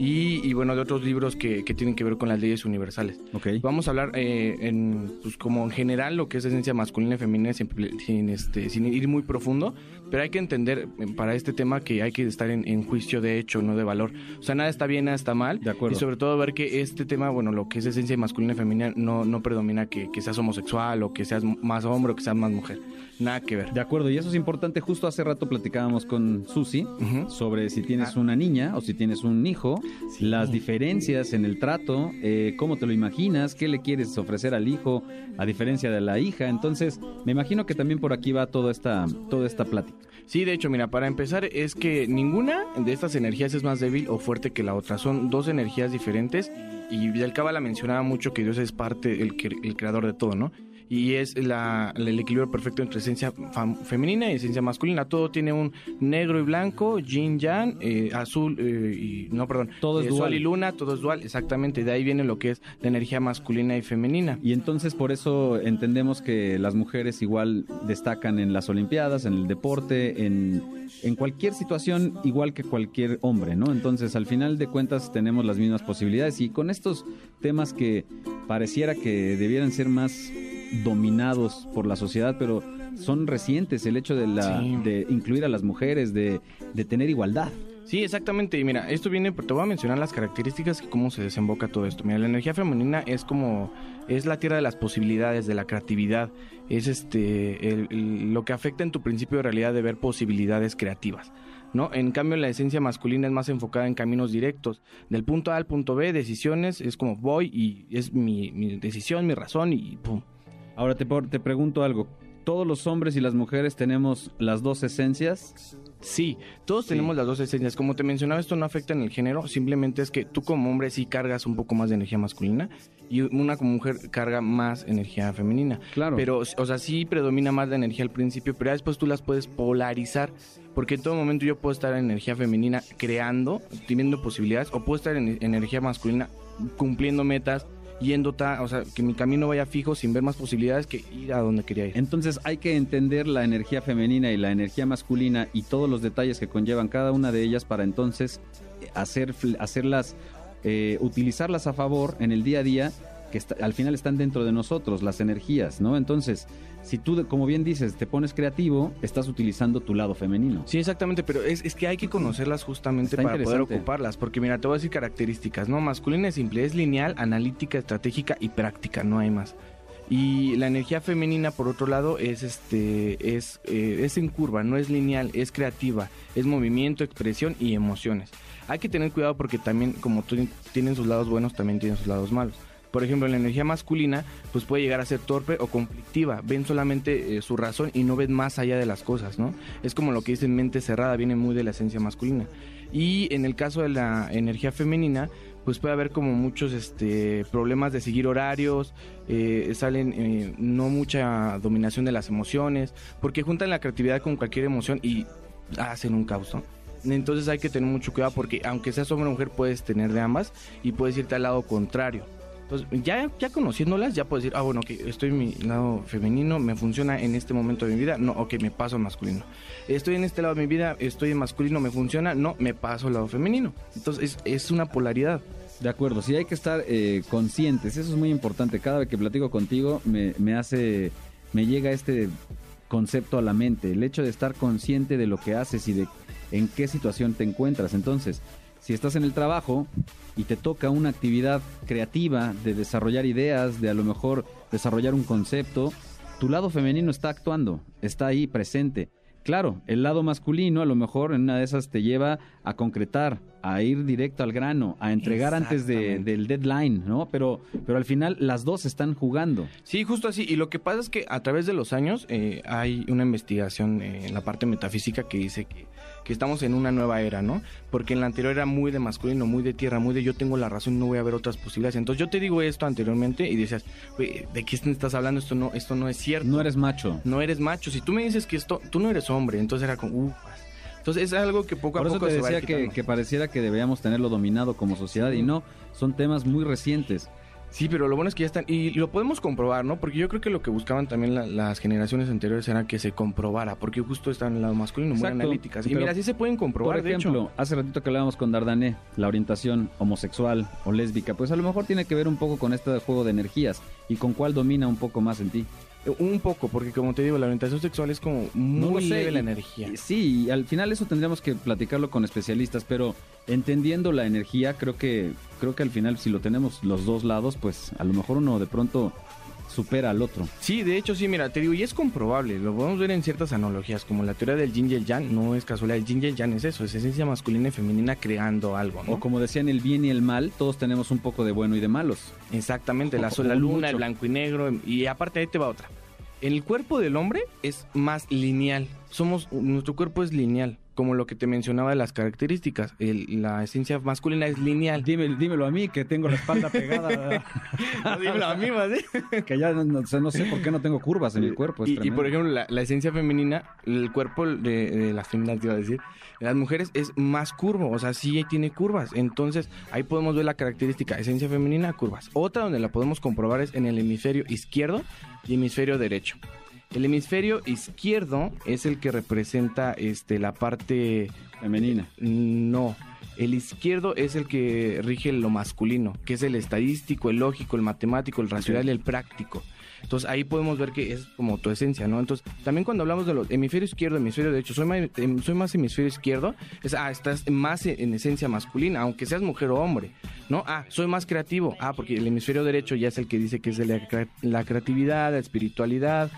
Y, y, bueno, de otros libros que, que tienen que ver con las leyes universales. Ok. Vamos a hablar eh, en, pues como en general lo que es esencia masculina y femenina sin, sin, este, sin ir muy profundo, pero hay que entender eh, para este tema que hay que estar en, en juicio de hecho, no de valor. O sea, nada está bien, nada está mal. De acuerdo. Y sobre todo ver que este tema, bueno, lo que es esencia masculina y femenina no, no predomina que, que seas homosexual o que seas más hombre o que seas más mujer. Nada que ver. De acuerdo, y eso es importante. Justo hace rato platicábamos con Susi sobre si tienes Ah. una niña o si tienes un hijo, las diferencias en el trato, eh, cómo te lo imaginas, qué le quieres ofrecer al hijo a diferencia de la hija. Entonces, me imagino que también por aquí va toda esta, toda esta plática. Sí, de hecho, mira, para empezar es que ninguna de estas energías es más débil o fuerte que la otra. Son dos energías diferentes y el Cábala mencionaba mucho que Dios es parte, el, el creador de todo, ¿no? Y es la, el equilibrio perfecto entre esencia femenina y esencia masculina. Todo tiene un negro y blanco, yin yang, eh, azul eh, y no, perdón, Todo es eh, dual. sol y luna, todo es dual, exactamente. De ahí viene lo que es la energía masculina y femenina. Y entonces por eso entendemos que las mujeres igual destacan en las Olimpiadas, en el deporte, en, en cualquier situación igual que cualquier hombre, ¿no? Entonces al final de cuentas tenemos las mismas posibilidades y con estos temas que pareciera que debieran ser más dominados por la sociedad, pero son recientes el hecho de, la, Sí. de incluir a las mujeres, de, de tener igualdad. Sí, exactamente. Y mira, esto viene, te voy a mencionar las características y cómo se desemboca todo esto. Mira, la energía femenina es como, es la tierra de las posibilidades, de la creatividad. Es este, el- el- lo que afecta en tu principio de realidad de ver posibilidades creativas. ¿No? En cambio, la esencia masculina es más enfocada en caminos directos. Del punto A al punto B, decisiones, es como voy y es mi, mi decisión, mi razón y pum. Ahora te, te pregunto algo. ¿Todos los hombres y las mujeres tenemos las dos esencias? Sí, todos tenemos las dos esencias. Como te mencionaba, esto no afecta en el género, simplemente es que tú como hombre sí cargas un poco más de energía masculina y una como mujer carga más energía femenina. Claro. Pero, o sea, sí predomina más la energía al principio, pero después tú las puedes polarizar, porque en todo momento yo puedo estar en energía femenina creando, teniendo posibilidades, o puedo estar en energía masculina cumpliendo metas, yendo, ta- o sea, que mi camino vaya fijo sin ver más posibilidades que ir a donde quería ir. Entonces hay que entender la energía femenina y la energía masculina y todos los detalles que conllevan cada una de ellas para entonces hacer, hacerlas, eh, utilizarlas a favor en el día a día, que está- al final están dentro de nosotros, las energías, ¿no? Entonces, si tú, como bien dices, te pones creativo, estás utilizando tu lado femenino. Sí, exactamente, pero es, es que hay que conocerlas justamente Está para poder ocuparlas, porque mira, te voy a decir características, ¿no? Masculina es simple, es lineal, analítica, estratégica y práctica, no hay más. Y la energía femenina, por otro lado, es este, es, eh, es en curva, no es lineal, es creativa, es movimiento, expresión y emociones. Hay que tener cuidado porque también, como tienen sus lados buenos, también tienen sus lados malos. Por ejemplo, la energía masculina, pues puede llegar a ser torpe o conflictiva. Ven solamente eh, su razón y no ven más allá de las cosas, ¿no? Es como lo que dicen mente cerrada, viene muy de la esencia masculina. Y en el caso de la energía femenina, pues puede haber como muchos este, problemas de seguir horarios, eh, salen eh, no mucha dominación de las emociones, porque juntan la creatividad con cualquier emoción y hacen un caos. Entonces hay que tener mucho cuidado porque aunque seas hombre o mujer puedes tener de ambas y puedes irte al lado contrario. Entonces, ya, ya conociéndolas, ya puedes decir, ah, bueno, que estoy en mi lado femenino, me funciona en este momento de mi vida, no, ok, me paso al masculino. Estoy en este lado de mi vida, estoy en masculino, me funciona, no, me paso al lado femenino. Entonces, es, es una polaridad. De acuerdo, sí hay que estar eh, conscientes, eso es muy importante. Cada vez que platico contigo me, me hace, me llega este concepto a la mente, el hecho de estar consciente de lo que haces y de en qué situación te encuentras. Entonces, si estás en el trabajo y te toca una actividad creativa de desarrollar ideas, de a lo mejor desarrollar un concepto, tu lado femenino está actuando, está ahí presente. Claro, el lado masculino a lo mejor en una de esas te lleva a concretar, a ir directo al grano, a entregar antes de- del deadline, ¿no? Pero, pero al final las dos están jugando. Sí, justo así. Y lo que pasa es que a través de los años eh, hay una investigación eh, en la parte metafísica que dice que, que estamos en una nueva era, ¿no? Porque en la anterior era muy de masculino, muy de tierra, muy de yo tengo la razón, no voy a ver otras posibilidades. Entonces yo te digo esto anteriormente y decías, "Güey, ¿de qué estás hablando? Esto no, esto no es cierto. No eres macho. no eres macho. Si tú me dices que esto, tú no eres hombre, entonces era como, uh, entonces es algo que poco Por a eso poco te se va decía que, quitando. que pareciera que deberíamos tenerlo dominado como sociedad y no, son temas muy recientes. Sí, pero lo bueno es que ya están, y lo podemos comprobar, ¿no? Porque yo creo que lo que buscaban también la- las generaciones anteriores era que se comprobara, porque justo están en el lado masculino, muy Exacto. analíticas. Y mira, sí se pueden comprobar, Por de hecho. ejemplo, hace ratito que hablábamos con Dardané, la orientación homosexual o lésbica, pues a lo mejor tiene que ver un poco con este juego de energías y con cuál domina un poco más en ti. Eh, Un poco, porque como te digo, la orientación sexual es como muy No sé, leve la energía. y Sí, y al final eso tendríamos que platicarlo con especialistas, pero entendiendo la energía, creo que creo que al final si lo tenemos los dos lados, pues a lo mejor uno de pronto supera al otro. Sí, de hecho, sí, mira, te digo, y es comprobable, lo podemos ver en ciertas analogías, como la teoría del yin y el yang, no es casualidad, el yin y el yang es eso, es esencia masculina y femenina creando algo, ¿no? O como decían el bien y el mal, todos tenemos un poco de bueno y de malos. Exactamente, O- la, o sol, la un luna, el blanco y negro, y aparte ahí te va otra. El cuerpo del hombre es más lineal, somos, nuestro cuerpo es lineal, como lo que te mencionaba de las características. El- la esencia masculina es lineal. Dime- dímelo a mí, que tengo la espalda *laughs* pegada. Dímelo a mí, más, ¿eh? *laughs* que ya no, sé- no sé por qué no tengo curvas en mi cuerpo. y, por ejemplo, la, la esencia femenina, el cuerpo de, de las te iba a decir, de las mujeres es más curvo, o sea, sí tiene curvas. Entonces, ahí podemos ver la característica, esencia femenina, curvas. Otra donde la podemos comprobar es en el hemisferio izquierdo y hemisferio derecho. El hemisferio izquierdo es el que representa este, la parte Femenina. no. El izquierdo es el que rige lo masculino, que es el estadístico, el lógico, el matemático, el racional y el práctico. Entonces ahí podemos ver que es como tu esencia, ¿no? Entonces también cuando hablamos de los hemisferio izquierdo, hemisferio derecho, soy más, em, soy más hemisferio izquierdo, es, ah, estás más en, en esencia masculina, aunque seas mujer o hombre, ¿no? Ah, soy más creativo, ah, porque el hemisferio derecho ya es el que dice que es de la, la creatividad, la espiritualidad,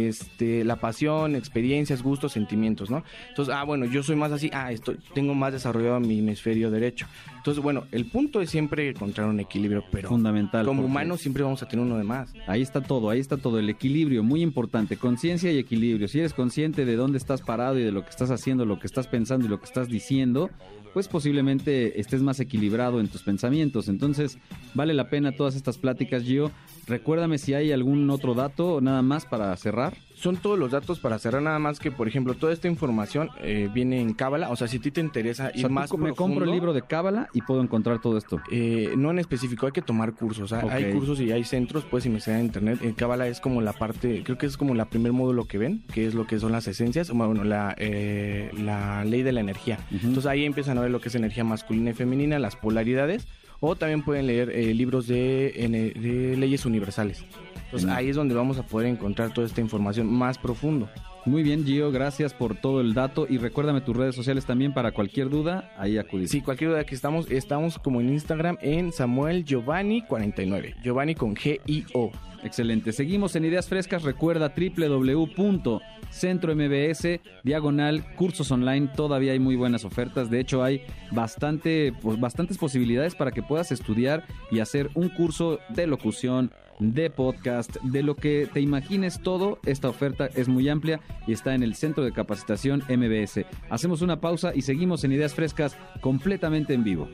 este, la pasión, experiencias, gustos, sentimientos, ¿no? Entonces, ah, bueno, yo soy más así, ah, esto, tengo más desarrollado mi hemisferio derecho. Entonces, bueno, el punto es siempre encontrar un equilibrio, pero Fundamental. como humanos siempre vamos a tener uno de más. Ahí está todo, ahí está todo. El equilibrio, muy importante. Conciencia y equilibrio. Si eres consciente de dónde estás parado y de lo que estás haciendo, lo que estás pensando y lo que estás diciendo, pues posiblemente estés más equilibrado en tus pensamientos. Entonces, vale la pena todas estas pláticas, Gio. Recuérdame si hay algún otro dato, nada más para cerrar. Son todos los datos para cerrar, nada más que, por ejemplo, toda esta información eh, viene en Cábala. O sea, si a ti te interesa O ir sea, más me compro el libro de Cábala y puedo encontrar todo esto. Eh, no en específico, hay que tomar cursos. sea. Hay cursos y hay centros, puedes investigar en internet. En Cábala es como la parte, creo que es como la primer módulo que ven, que es lo que son las esencias, bueno, la, eh, la ley de la energía. Entonces ahí empiezan a ver lo que es energía masculina y femenina, las polaridades, o también pueden leer eh, libros de, ene- de leyes universales. Entonces ahí es donde vamos a poder encontrar toda esta información más profundo. Muy bien, Gio, gracias por todo el dato y recuérdame tus redes sociales también para cualquier duda, ahí acudir. Sí, cualquier duda que estamos, estamos como en Instagram en Samuel Giovanni 49. Giovanni con G-I-O. Excelente. Seguimos en Ideas Frescas. Recuerda www.centrombs diagonal cursos online. Todavía hay muy buenas ofertas. De hecho, hay bastante, pues, bastantes posibilidades para que puedas estudiar y hacer un curso de locución, de podcast, de lo que te imagines todo. Esta oferta es muy amplia y está en el Centro de Capacitación MBS. Hacemos una pausa y seguimos en Ideas Frescas completamente en vivo.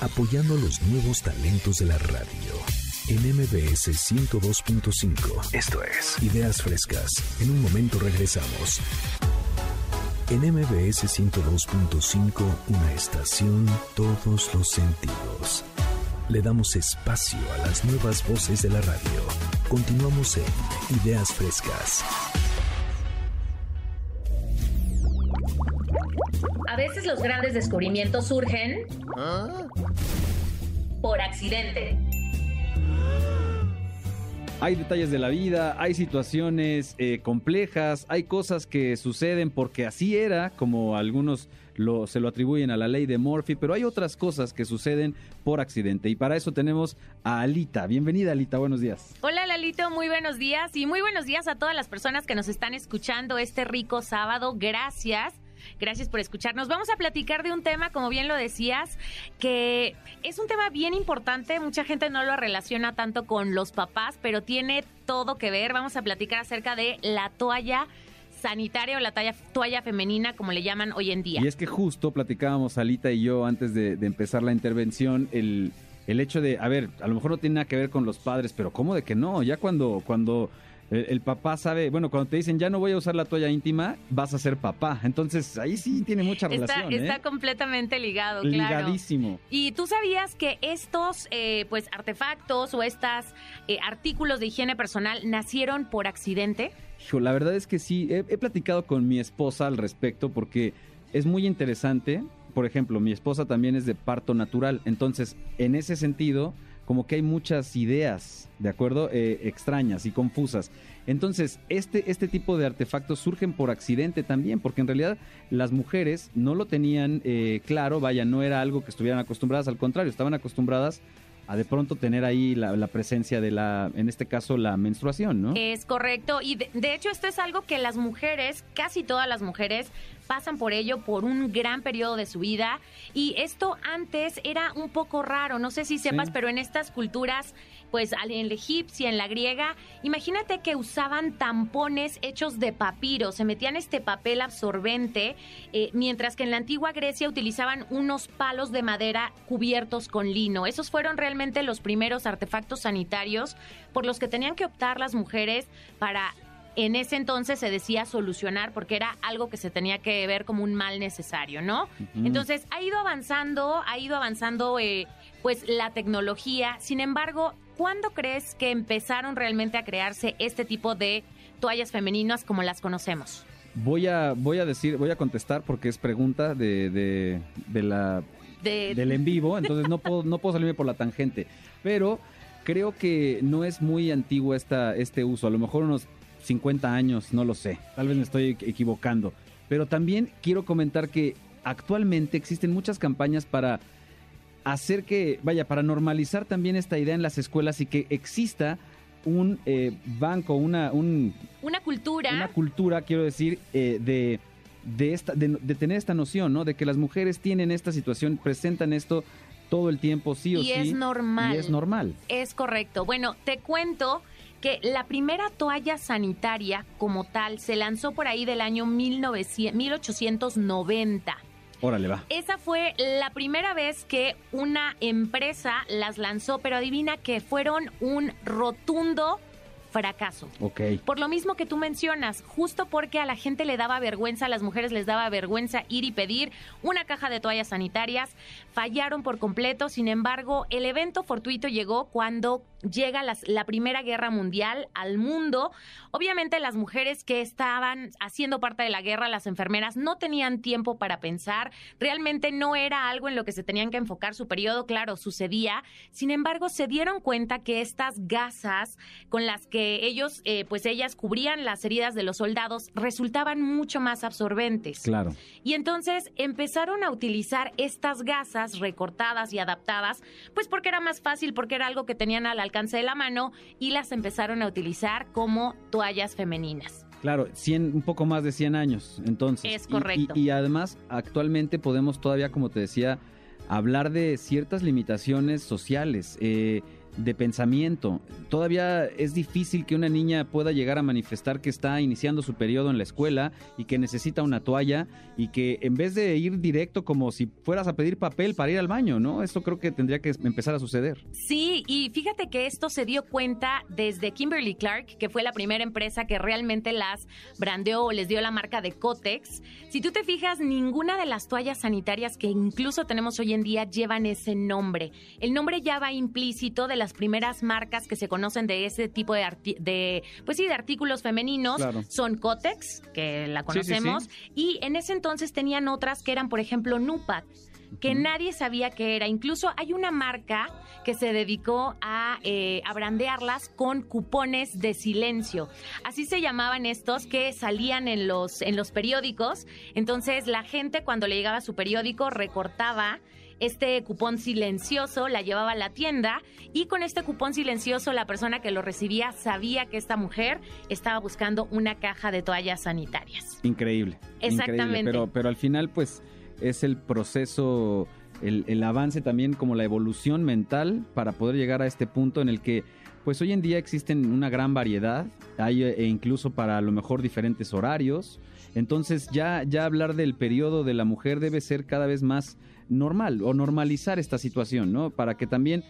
apoyando los nuevos talentos de la radio. En MBS 102.5. Esto es Ideas Frescas. En un momento regresamos. En MBS 102.5, una estación, todos los sentidos. Le damos espacio a las nuevas voces de la radio. Continuamos en Ideas Frescas. A veces los grandes descubrimientos surgen por accidente. Hay detalles de la vida, hay situaciones eh, complejas, hay cosas que suceden porque así era, como algunos lo, se lo atribuyen a la ley de Murphy, pero hay otras cosas que suceden por accidente. Y para eso tenemos a Alita. Bienvenida, Alita, buenos días. Hola Lalito, muy buenos días y muy buenos días a todas las personas que nos están escuchando este rico sábado. Gracias. Gracias por escucharnos. Vamos a platicar de un tema, como bien lo decías, que es un tema bien importante. Mucha gente no lo relaciona tanto con los papás, pero tiene todo que ver. Vamos a platicar acerca de la toalla sanitaria o la toalla femenina, como le llaman hoy en día. Y es que justo platicábamos Alita y yo antes de, de empezar la intervención, el, el hecho de, a ver, a lo mejor no tiene nada que ver con los padres, pero ¿cómo de que no? Ya cuando, cuando el, el papá sabe, bueno, cuando te dicen ya no voy a usar la toalla íntima, vas a ser papá. Entonces ahí sí tiene mucha relación. está ¿eh? completamente ligado, claro. Ligadísimo. ¿Y tú sabías que estos eh, pues artefactos o estos artículos de higiene personal nacieron por accidente? Hijo, la verdad es que sí, he, he platicado con mi esposa al respecto porque es muy interesante. Por ejemplo, mi esposa también es de parto natural, entonces en ese sentido, como que hay muchas ideas, ¿de acuerdo? Eh, extrañas y confusas. Entonces, este, este tipo de artefactos surgen por accidente también, porque en realidad las mujeres no lo tenían eh, claro, vaya, no era algo que estuvieran acostumbradas, al contrario, estaban acostumbradas a de pronto tener ahí la, la presencia de la, en este caso, la menstruación, ¿no? Es correcto. Y de, de hecho esto es algo que las mujeres, casi todas las mujeres, pasan por ello por un gran periodo de su vida. Y esto antes era un poco raro, no sé si sepas, Sí. pero en estas culturas pues en la egipcia, en la griega, imagínate que usaban tampones hechos de papiro, se metían este papel absorbente, eh, mientras que en la antigua Grecia utilizaban unos palos de madera cubiertos con lino. Esos fueron realmente los primeros artefactos sanitarios por los que tenían que optar las mujeres para en ese entonces se decía solucionar porque era algo que se tenía que ver como un mal necesario, ¿no? Entonces ha ido avanzando, ha ido avanzando eh, pues la tecnología. Sin embargo, ¿cuándo crees que empezaron realmente a crearse este tipo de toallas femeninas como las conocemos? Voy a, voy a decir, voy a contestar porque es pregunta de, de, de la De, del en vivo, entonces no puedo, no puedo salirme por la tangente. Pero creo que no es muy antiguo esta, este uso, a lo mejor unos 50 años, no lo sé, tal vez me estoy equivocando. Pero también quiero comentar que actualmente existen muchas campañas para hacer que, vaya, para normalizar también esta idea en las escuelas y que exista un eh, banco, una, un, una cultura. una cultura, quiero decir, eh, de, de, esta, de, de tener esta noción, ¿no? De que las mujeres tienen esta situación, presentan esto todo el tiempo, sí o y sí. es normal. Y es normal. Es correcto. Bueno, te cuento que la primera toalla sanitaria como tal se lanzó por ahí del año 1900 1890. Órale, va. Esa fue la primera vez que una empresa las lanzó, pero adivina que fueron un rotundo fracaso. Ok. Por lo mismo que tú mencionas, justo porque a la gente le daba vergüenza, a las mujeres les daba vergüenza ir y pedir una caja de toallas sanitarias, fallaron por completo. Sin embargo, el evento fortuito llegó cuando llega las- la Primera Guerra Mundial al mundo. Obviamente las mujeres que estaban haciendo parte de la guerra, las enfermeras, no tenían tiempo para pensar. Realmente no era algo en lo que se tenían que enfocar su periodo, claro, sucedía. Sin embargo, se dieron cuenta que estas gasas con las que ellos, eh, pues ellas cubrían las heridas de los soldados, resultaban mucho más absorbentes. Claro. Y entonces empezaron a utilizar estas gasas recortadas y adaptadas, pues porque era más fácil, porque era algo que tenían al alcance de la mano y las empezaron a utilizar como toallas femeninas. Claro, 100, un poco más de 100 años, entonces. Es Y- correcto. Y, y además, actualmente podemos todavía, como te decía, hablar de ciertas limitaciones sociales, eh, de pensamiento. Todavía es difícil que una niña pueda llegar a manifestar que está iniciando su periodo en la escuela y que necesita una toalla y que en vez de ir directo como si fueras a pedir papel para ir al baño, ¿no? Esto creo que tendría que empezar a suceder. Sí, y fíjate que esto se dio cuenta desde Kimberly Clark, que fue la primera empresa que realmente las brandeó o les dio la marca de Cotex. Si tú te fijas, ninguna de las toallas sanitarias que incluso tenemos hoy en día llevan ese nombre. El nombre ya va implícito de las primeras marcas que se conocen de ese tipo de, arti- de pues sí, de artículos femeninos. Claro. Son Cotex, que la Sí, sí, sí. conocemos, y en ese entonces tenían otras que eran, por ejemplo, Nupac que nadie sabía que era. Incluso hay una marca que se dedicó a, eh, a brandearlas con cupones de silencio. Así se llamaban estos que salían en los, en los periódicos. Entonces la gente cuando le llegaba su periódico recortaba este cupón silencioso, la llevaba a la tienda y con este cupón silencioso la persona que lo recibía sabía que esta mujer estaba buscando una caja de toallas sanitarias. Increíble. Exactamente. Increíble, pero, pero al final, pues, es el proceso, el, el avance también como la evolución mental para poder llegar a este punto en el que, pues hoy en día existen una gran variedad, hay eh, incluso para a lo mejor diferentes horarios. Entonces ya, ya hablar del periodo de la mujer debe ser cada vez más normal o normalizar esta situación, ¿no? Para que también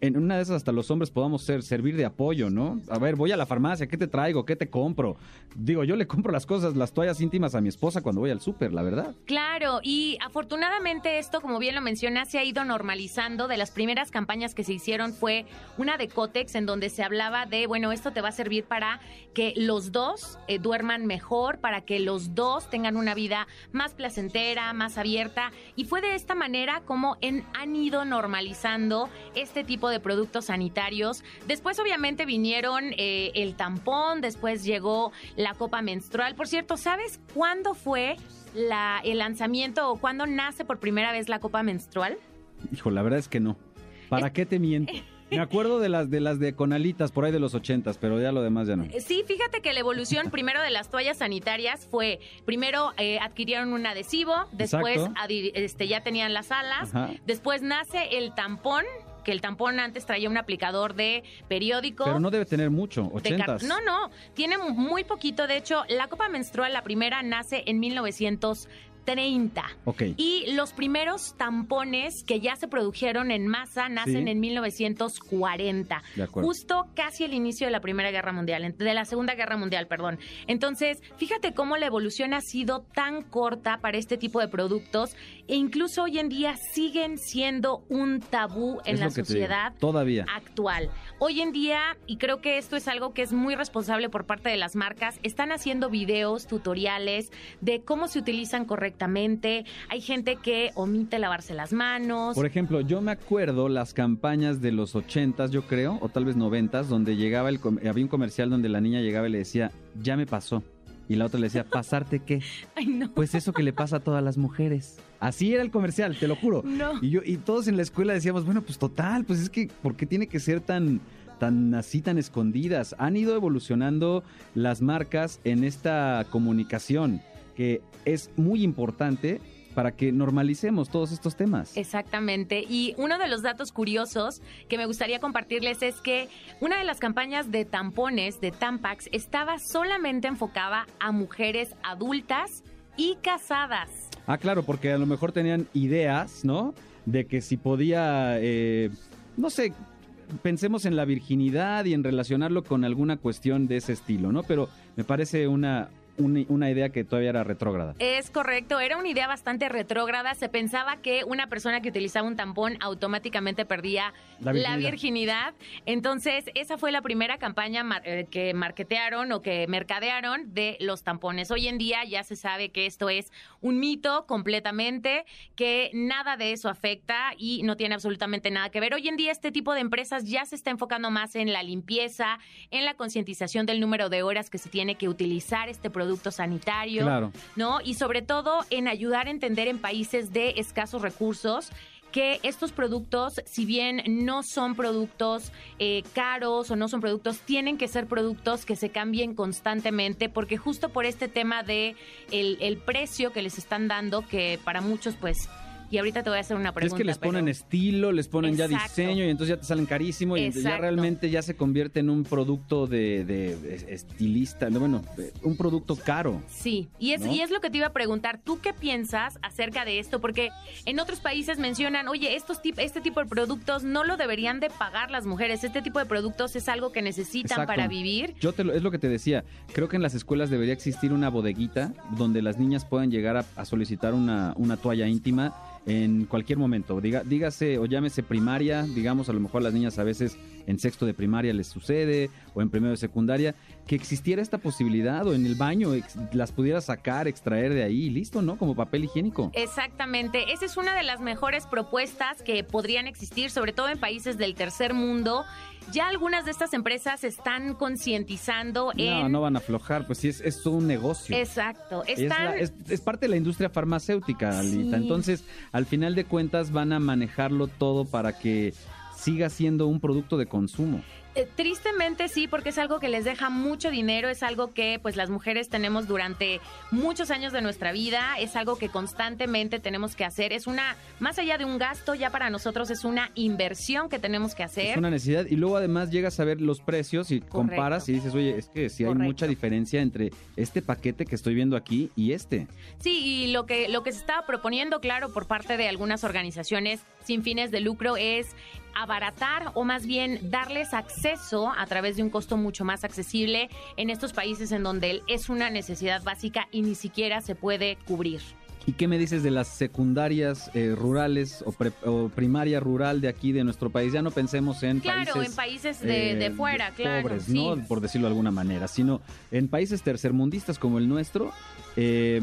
en una de esas hasta los hombres podamos ser, servir de apoyo, ¿no? A ver, voy a la farmacia, ¿qué te traigo? ¿Qué te compro? Digo, yo le compro las cosas, las toallas íntimas a mi esposa cuando voy al súper, la verdad. Claro, y afortunadamente esto, como bien lo mencionas, se ha ido normalizando. De las primeras campañas que se hicieron fue una de Cotex, en donde se hablaba de, bueno, esto te va a servir para que los dos eh, duerman mejor, para que los dos tengan una vida más placentera, más abierta. Y fue de esta manera como en- han ido normalizando este tipo de productos sanitarios. Después, obviamente, vinieron eh, el tampón, después llegó la copa menstrual. Por cierto, ¿sabes cuándo fue la, el lanzamiento o cuándo nace por primera vez la copa menstrual? Hijo, la verdad es que no. ¿Para qué te miento? *laughs* Me acuerdo de las de las de Conalitas por ahí de los ochentas, pero ya lo demás ya no. Sí, fíjate que la evolución primero de las toallas sanitarias fue, primero eh, adquirieron un adhesivo, después este, ya tenían las alas, Ajá. después nace el tampón, que el tampón antes traía un aplicador de periódico. Pero no debe tener mucho, de car- 80. No, no, tiene muy poquito. De hecho, la copa menstrual, la primera, nace en 1930. Ok. Y los primeros tampones que ya se produjeron en masa nacen Sí. en 1940. De acuerdo. Justo casi el inicio de la Primera Guerra Mundial, de la Segunda Guerra Mundial, perdón. Entonces, fíjate cómo la evolución ha sido tan corta para este tipo de productos e incluso hoy en día siguen siendo un tabú en Es la sociedad Todavía. actual. Hoy en día, y creo que esto es algo que es muy responsable por parte de las marcas, están haciendo videos, tutoriales de cómo se utilizan correctamente. Hay gente que omite lavarse las manos. Por ejemplo, yo me acuerdo las campañas de los 80s, yo creo, o tal vez 90s, donde llegaba el había un comercial donde la niña llegaba y le decía, "Ya me pasó." Y la otra le decía, "¿Pasarte qué?" *laughs* Ay, no. Pues eso que le pasa a todas las mujeres. Así era el comercial, te lo juro. No. Y yo y todos en la escuela decíamos, bueno, pues total, pues es que ¿por qué tiene que ser tan tan así tan escondidas? Han ido evolucionando las marcas en esta comunicación que es muy importante para que normalicemos todos estos temas. Exactamente. Y uno de los datos curiosos que me gustaría compartirles es que una de las campañas de tampones de Tampax estaba solamente enfocada a mujeres adultas y casadas. Ah, claro, porque a lo mejor tenían ideas, ¿no? De que si podía, eh, no sé, pensemos en la virginidad y en relacionarlo con alguna cuestión de ese estilo, ¿no? Pero me parece una, una, una idea que todavía era retrógrada. Es correcto, era una idea bastante retrógrada. Se pensaba que una persona que utilizaba un tampón automáticamente perdía La la virginidad. Entonces, esa fue la primera campaña mar- eh, que marketearon o que mercadearon de los tampones. Hoy en día ya se sabe que esto es un mito completamente, que nada de eso afecta y no tiene absolutamente nada que ver. Hoy en día este tipo de empresas ya se está enfocando más en la limpieza, en la concientización del número de horas que se tiene que utilizar este producto sanitario. Claro. ¿no? Y sobre todo en ayudar a entender en países de escasos recursos que estos productos, si bien no son productos eh, caros o no son productos, tienen que ser productos que se cambien constantemente, porque justo por este tema de el, el precio que les están dando, que para muchos, pues, y ahorita te voy a hacer una es pregunta. que les pero- ponen estilo, les ponen ya diseño y entonces ya te salen carísimo y ya realmente ya se convierte en un producto de, de- estilista, no, bueno, un producto caro. Sí, y es, ¿no? y es lo que te iba a preguntar. ¿Tú qué piensas acerca de esto? Porque en otros países mencionan, oye, estos tip, este tipo de productos no lo deberían de pagar las mujeres. Este tipo de productos es algo que necesitan Exacto. para vivir. Yo te lo- es lo que te decía. Creo que en las escuelas debería existir una bodeguita donde las niñas puedan llegar a, a solicitar una, una toalla íntima en cualquier momento. Diga, dígase o llámese primaria, digamos, a lo mejor a las niñas a veces en sexto de primaria les sucede o en primero de secundaria, que existiera esta posibilidad o en el baño las pudiera sacar, extraer de ahí listo, ¿no? Como papel higiénico. Exactamente, esa es una de las mejores propuestas que podrían existir, sobre todo en países del tercer mundo. Ya algunas de estas empresas están concientizando No, en... no van a aflojar, pues sí, es, es todo un negocio. Exacto, Es, están... la- es- es parte de la industria farmacéutica, Alita. Sí. Entonces, al final de cuentas, van a manejarlo todo para que siga siendo un producto de consumo. Eh, Tristemente sí, porque es algo que les deja mucho dinero, es algo que pues las mujeres tenemos durante muchos años de nuestra vida, es algo que constantemente tenemos que hacer, es una, más allá de un gasto, ya para nosotros es una inversión que tenemos que hacer. Es una necesidad. Y luego, además, llegas a ver los precios y comparas y dices, oye, es que sí hay Correcto. mucha diferencia entre este paquete que estoy viendo aquí y este. Sí, y lo que, lo que se estaba proponiendo, claro, por parte de algunas organizaciones sin fines de lucro es abaratar o más bien darles acceso a través de un costo mucho más accesible en estos países en donde es una necesidad básica y ni siquiera se puede cubrir. ¿Y qué me dices de las secundarias eh, rurales o, pre- o primaria rural de aquí de nuestro país? Ya no pensemos en Claro, países en países de, de eh, fuera, claro. pobres, sí. ¿no? Por decirlo de alguna manera, sino en países tercermundistas como el nuestro, eh,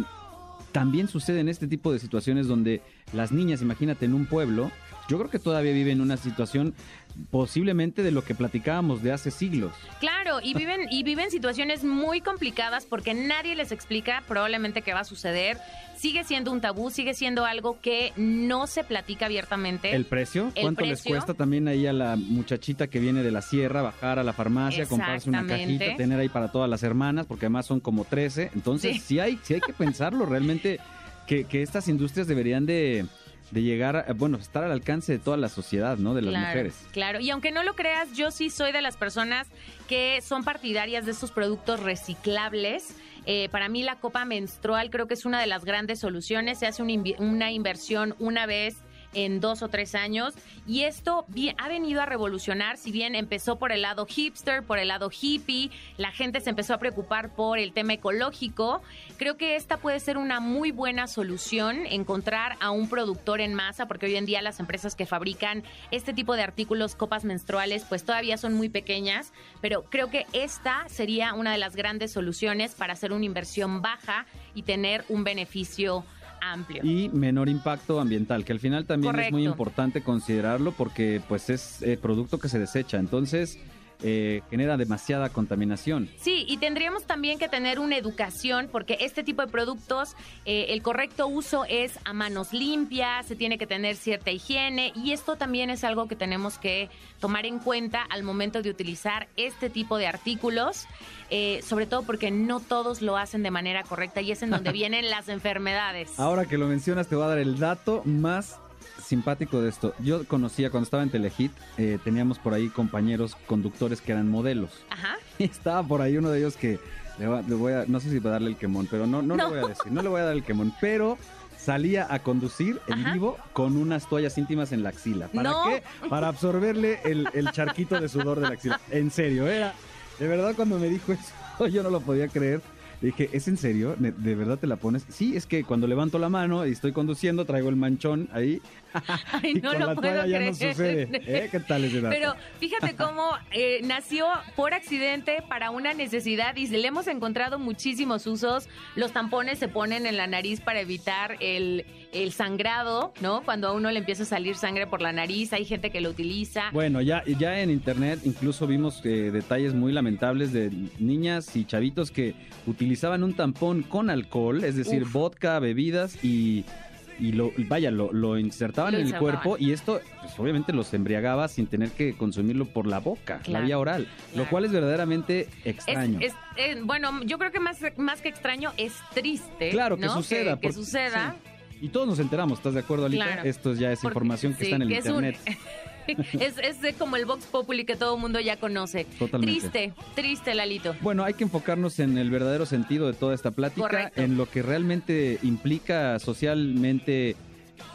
también suceden este tipo de situaciones donde las niñas, imagínate, en un pueblo, yo creo que todavía viven una situación posiblemente de lo que platicábamos de hace siglos. Claro, y *laughs* viven, y viven situaciones muy complicadas porque nadie les explica probablemente qué va a suceder. Sigue siendo un tabú, sigue siendo algo que no se platica abiertamente. ¿El precio? El ¿Cuánto les precio. cuesta también ahí a la muchachita que viene de la sierra bajar a la farmacia, comprarse una cajita, tener ahí para todas las hermanas, porque además son como 13? Entonces, Sí. sí, hay, sí hay que pensarlo realmente que, que estas industrias deberían de de llegar, a, bueno, estar al alcance de toda la sociedad, ¿no? De las claro, mujeres. Claro, y aunque no lo creas, yo sí soy de las personas que son partidarias de estos productos reciclables. Eh, para mí la copa menstrual creo que es una de las grandes soluciones. Se hace una inversión una vez en dos o tres años. Y esto ha venido a revolucionar, si bien empezó por el lado hipster, por el lado hippie, la gente se empezó a preocupar por el tema ecológico, creo que esta puede ser una muy buena solución, encontrar a un productor en masa, porque hoy en día las empresas que fabrican este tipo de artículos, copas menstruales, pues todavía son muy pequeñas, pero creo que esta sería una de las grandes soluciones para hacer una inversión baja y tener un beneficio amplio. Y menor impacto ambiental, que al final también es muy importante considerarlo porque pues es eh, producto que se desecha, entonces eh, genera demasiada contaminación. Sí, y tendríamos también que tener una educación porque este tipo de productos, eh, el correcto uso es a manos limpias, se tiene que tener cierta higiene y esto también es algo que tenemos que tomar en cuenta al momento de utilizar este tipo de artículos, eh, sobre todo porque no todos lo hacen de manera correcta y es en donde *laughs* vienen las enfermedades. Ahora que lo mencionas, te voy a dar el dato más simpático de esto. Yo conocía cuando estaba en Telehit, eh, teníamos por ahí compañeros conductores que eran modelos. Ajá. *laughs* Y estaba por ahí uno de ellos que le, va- le voy a, no sé si para darle el quemón, pero no, no, No. le voy a decir, no le voy a dar el quemón, pero salía a conducir en Ajá. vivo con unas toallas íntimas en la axila. ¿Para No. qué? Para absorberle el, el charquito de sudor de la axila. En serio, era. De verdad, cuando me dijo eso, *laughs* yo no lo podía creer. Dije, ¿es en serio? ¿Ne- ¿De verdad te la pones? Sí, es que cuando levanto la mano y estoy conduciendo, traigo el manchón ahí. *laughs* Ay, y no con lo la puedo ya no creer. sucede. *laughs* ¿Eh? ¿Qué tal ese dato? Pero fíjate *laughs* cómo eh, nació por accidente para una necesidad y le hemos encontrado muchísimos usos. Los tampones se ponen en la nariz para evitar el, el sangrado, ¿no? Cuando a uno le empieza a salir sangre por la nariz, hay gente que lo utiliza. Bueno, ya, ya en internet incluso vimos eh, detalles muy lamentables de niñas y chavitos que utilizaban un tampón con alcohol, es decir, Uf. vodka, bebidas y, y lo, vaya, lo, lo insertaban Lo en el cuerpo y esto pues, obviamente los embriagaba sin tener que consumirlo por la boca, la vía oral, lo cual es verdaderamente extraño. es- eh, bueno, yo creo que más, más que extraño es triste. Claro, que suceda, Que, que porque- suceda. Y todos nos enteramos, ¿estás de acuerdo, Alita? Claro. Esto ya es Porque- información que sí, está en el un- internet. *laughs* *laughs* es, es como el Vox Populi que todo el mundo ya conoce. Totalmente. Triste, triste, Lalito. Bueno, hay que enfocarnos en el verdadero sentido de toda esta plática, Correcto. en lo que realmente implica socialmente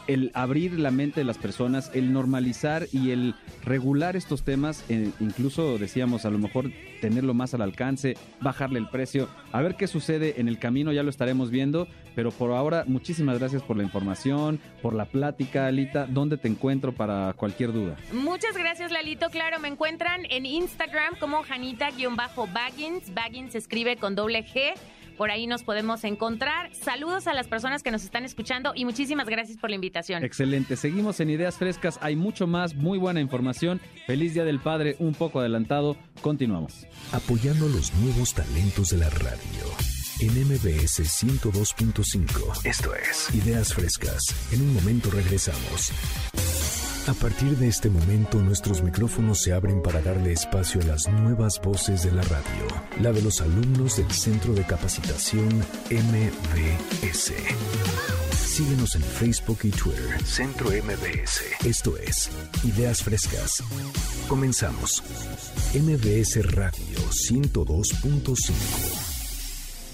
el abrir la mente de las personas, el normalizar y el regular estos temas, eh, incluso decíamos a lo mejor tenerlo más al alcance, bajarle el precio, a ver qué sucede en el camino, ya lo estaremos viendo, pero por ahora muchísimas gracias por la información, por la plática, Alita, ¿dónde te encuentro para cualquier duda? Muchas gracias, Lalito. Claro, me encuentran en Instagram como Janita-Baggins. Baggins se escribe con doble G. Por ahí nos podemos encontrar. Saludos a las personas que nos están escuchando y muchísimas gracias por la invitación. Excelente, seguimos en Ideas Frescas, hay mucho más, muy buena información. Feliz Día del Padre, un poco adelantado, continuamos. Apoyando los nuevos talentos de la radio. En MBS 102.5. Esto es Ideas Frescas. En un momento regresamos. A partir de este momento nuestros micrófonos se abren para darle espacio a las nuevas voces de la radio. La de los alumnos del Centro de Capacitación MBS. Síguenos en Facebook y Twitter. Centro MBS. Esto es Ideas Frescas. Comenzamos. MBS Radio 102.5.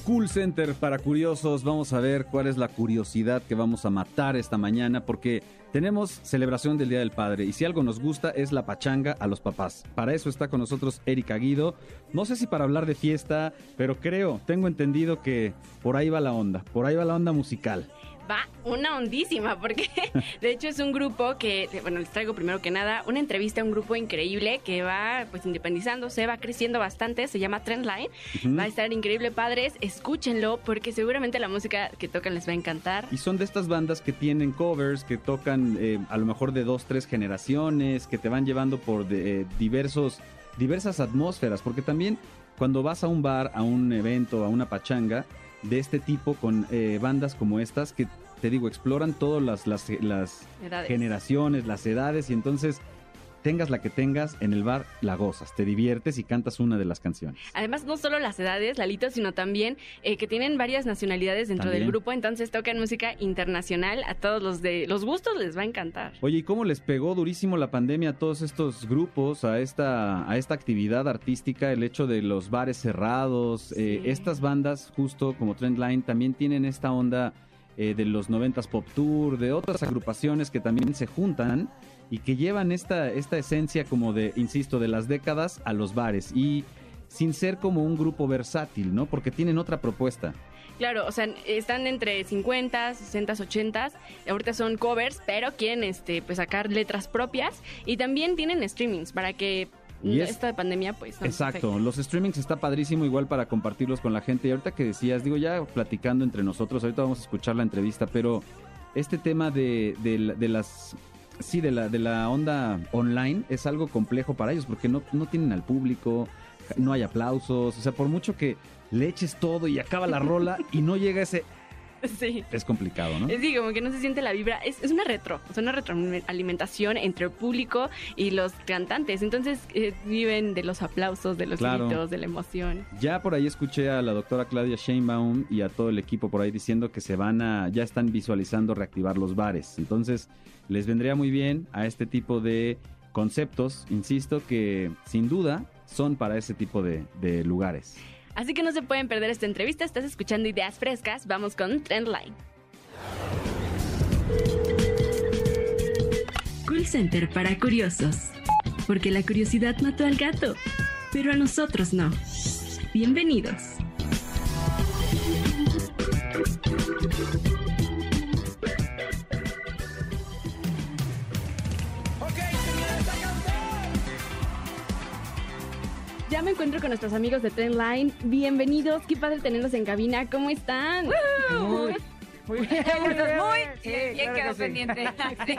Cool Center para curiosos, vamos a ver cuál es la curiosidad que vamos a matar esta mañana porque tenemos celebración del Día del Padre y si algo nos gusta es la pachanga a los papás. Para eso está con nosotros Erika Guido. No sé si para hablar de fiesta, pero creo, tengo entendido que por ahí va la onda, por ahí va la onda musical. Va una hondísima, porque *laughs* de hecho es un grupo que, bueno, les traigo primero que nada una entrevista a un grupo increíble que va pues independizándose, va creciendo bastante, se llama Trendline. Va a estar increíble, padres, escúchenlo porque seguramente la música que tocan les va a encantar. Y son de estas bandas que tienen covers, que tocan eh, a lo mejor de dos, tres generaciones, que te van llevando por de- eh, diversos, diversas atmósferas, porque también cuando vas a un bar, a un evento, a una pachanga de este tipo, con eh, bandas como estas, que te digo, exploran todas las, las, las generaciones, las edades, y entonces tengas la que tengas, en el bar la gozas, te diviertes y cantas una de las canciones. Además, no solo las edades, Lalito, sino también eh, que tienen varias nacionalidades dentro También. del grupo, entonces tocan música internacional. A todos los de los gustos les va a encantar. Oye, ¿y cómo les pegó durísimo la pandemia a todos estos grupos, a esta, a esta actividad artística, el hecho de los bares cerrados? Eh, estas bandas, justo como Trendline, también tienen esta onda eh, de los 90s Pop Tour, de otras agrupaciones que también se juntan y que llevan esta, esta esencia como de, insisto, de las décadas a los bares y sin ser como un grupo versátil, ¿no? Porque tienen otra propuesta. Claro, o sea, están entre 50, 60, 80. Ahorita son covers, pero quieren este, pues, sacar letras propias. Y también tienen streamings para que Y es- esta pandemia, pues. no Exacto, los streamings está padrísimo igual para compartirlos con la gente. Y ahorita que decías, digo ya platicando entre nosotros, ahorita vamos a escuchar la entrevista, pero este tema de, de de las... Sí, de la, de la onda online es algo complejo para ellos porque no, no tienen al público, no hay aplausos, o sea, por mucho que le eches todo y acaba la rola y no llega ese... *laughs* Sí. Es complicado, ¿no? Sí, como que no se siente la vibra. Es, es una retro, es una retroalimentación entre el público y los cantantes. Entonces eh, viven de los aplausos, de los Claro. gritos, de la emoción. Ya por ahí escuché a la doctora Claudia Sheinbaum y a todo el equipo por ahí diciendo que se van a, ya están visualizando reactivar los bares. Entonces, les vendría muy bien a este tipo de conceptos, insisto, que sin duda son para ese tipo de, de lugares. Así que no se pueden perder esta entrevista. Estás escuchando ideas frescas. Vamos con Trendline. Cool Center para curiosos. Porque la curiosidad mató al gato, pero a nosotros no. Bienvenidos. Ya me encuentro con nuestros amigos de Trendline. Bienvenidos. Qué padre tenerlos en cabina. ¿Cómo están? Muy, muy bien. *laughs* Muy Sí, bien, claro quedó que sí. pendiente. *laughs* Sí.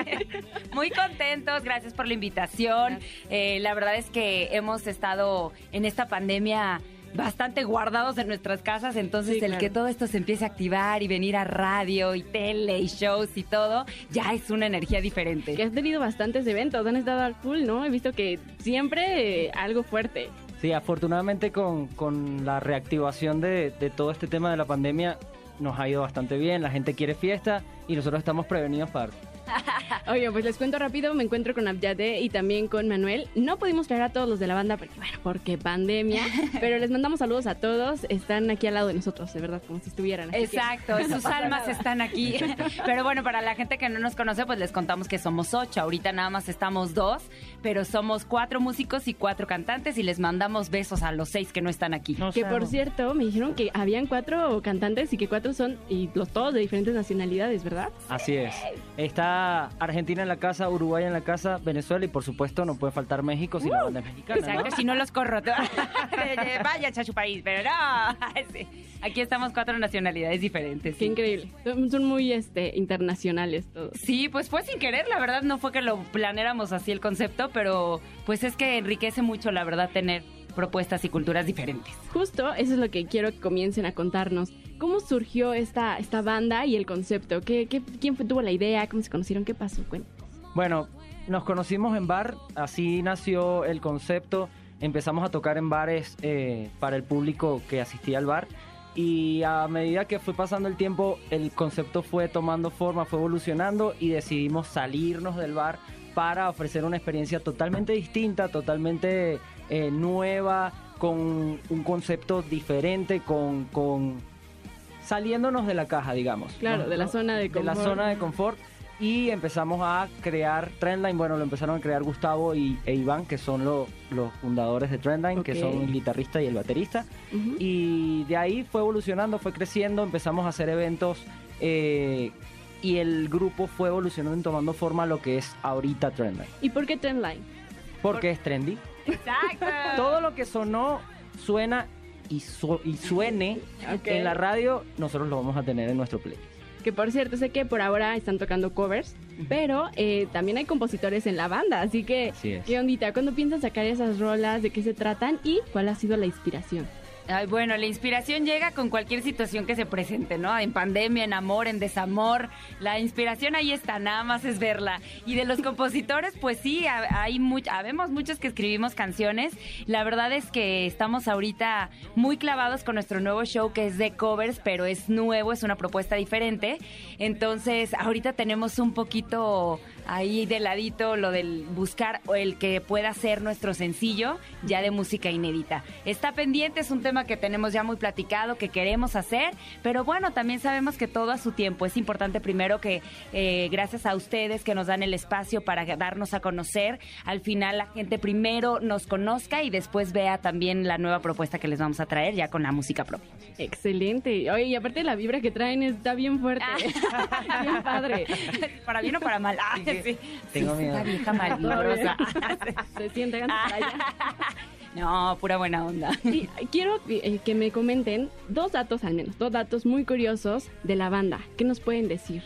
Muy contentos, gracias por la invitación. Eh, la verdad es que hemos estado en esta pandemia bastante guardados en nuestras casas, entonces Sí, el claro. que todo esto se empiece a activar y venir a radio y tele y shows y todo, ya es una energía diferente. Que has tenido bastantes eventos. Han estado al full, ¿no? He visto que siempre eh, algo fuerte. Sí, afortunadamente con, con la reactivación de, de todo este tema de la pandemia nos ha ido bastante bien, la gente quiere fiesta y nosotros estamos prevenidos para... *laughs* Oye, pues les cuento rápido, me encuentro con Abyade y también con Manuel. No pudimos traer a todos los de la banda porque, bueno, porque pandemia, *laughs* pero les mandamos saludos a todos. Están aquí al lado de nosotros, de verdad, como si estuvieran. Exacto, No sus *laughs* almas nada. están aquí. Pero bueno, para la gente que no nos conoce, pues les contamos que somos ocho. Ahorita nada más estamos dos, pero somos cuatro músicos y cuatro cantantes y les mandamos besos a los seis que no están aquí. Que por cierto, me dijeron que habían cuatro cantantes y que cuatro son, y los todos de diferentes nacionalidades, ¿verdad? Así es. Está Argentina en la casa, Uruguay en la casa, Venezuela y por supuesto no puede faltar México si la banda es mexicana. ¿no? Exacto, si no los corro. *laughs* Vaya a su país, pero no. *laughs* Aquí estamos cuatro nacionalidades diferentes. Qué increíble. Son, son muy este, internacionales todos. Sí, pues fue sin querer, la verdad no fue que lo planeáramos así el concepto, pero pues es que enriquece mucho, la verdad, tener propuestas y culturas diferentes. Justo, eso es lo que quiero que comiencen a contarnos. ¿Cómo surgió esta, esta banda y el concepto? ¿Qué, qué- quién fue, tuvo la idea? ¿Cómo se conocieron? ¿Qué pasó? Cuéntanos. Bueno, nos conocimos en bar, así nació el concepto. Empezamos a tocar en bares eh, para el público que asistía al bar. Y a medida que fue pasando el tiempo, el concepto fue tomando forma, fue evolucionando y decidimos salirnos del bar para ofrecer una experiencia totalmente distinta, totalmente eh, nueva, con un concepto diferente, con, con saliéndonos de la caja, digamos. Claro, ¿no? de la zona de De la confort. zona de confort y empezamos a crear Trendline. Bueno, lo empezaron a crear Gustavo y, e Iván, que son lo- los fundadores de Trendline, que son el guitarrista y el baterista. Y de ahí fue evolucionando, fue creciendo, empezamos a hacer eventos eh, y el grupo fue evolucionando y tomando forma a lo que es ahorita Trendline. ¿Y por qué Trendline? Porque es trendy. Exacto. *laughs* Todo lo que sonó, suena y, su- y suene *laughs* en la radio, nosotros lo vamos a tener en nuestro play. Que por cierto, sé que por ahora están tocando covers, pero eh, también hay compositores en la banda, así que, Así es. ¿qué ondita? ¿Cuándo piensan sacar esas rolas? ¿De qué se tratan? ¿Y cuál ha sido la inspiración? Ay, bueno, la inspiración llega con cualquier situación que se presente, ¿no? En pandemia, en amor, en desamor. La inspiración ahí está, nada más es verla. Y de los compositores, pues sí, ha- hay much- habemos muchos que escribimos canciones. La verdad es que estamos ahorita muy clavados con nuestro nuevo show que es de covers, pero es nuevo, es una propuesta diferente. Entonces, ahorita tenemos un poquito ahí de ladito lo del buscar o el que pueda ser nuestro sencillo ya de música inédita. Está pendiente, es un tema que tenemos ya muy platicado, que queremos hacer, pero bueno, también sabemos que todo a su tiempo. Es importante primero que eh, gracias a ustedes que nos dan el espacio para darnos a conocer, al final la gente primero nos conozca y después vea también la nueva propuesta que les vamos a traer ya con la música propia. Excelente. Oye, y aparte la vibra que traen está bien fuerte. *laughs* bien padre. Para bien o para mal. Ah, sí. Tengo Sí, miedo. Esta vieja malvibrosa. *laughs* Se siente para allá. *laughs* No, pura buena onda. Y quiero eh, que me comenten dos datos al menos, dos datos muy curiosos de la banda. ¿Qué nos pueden decir?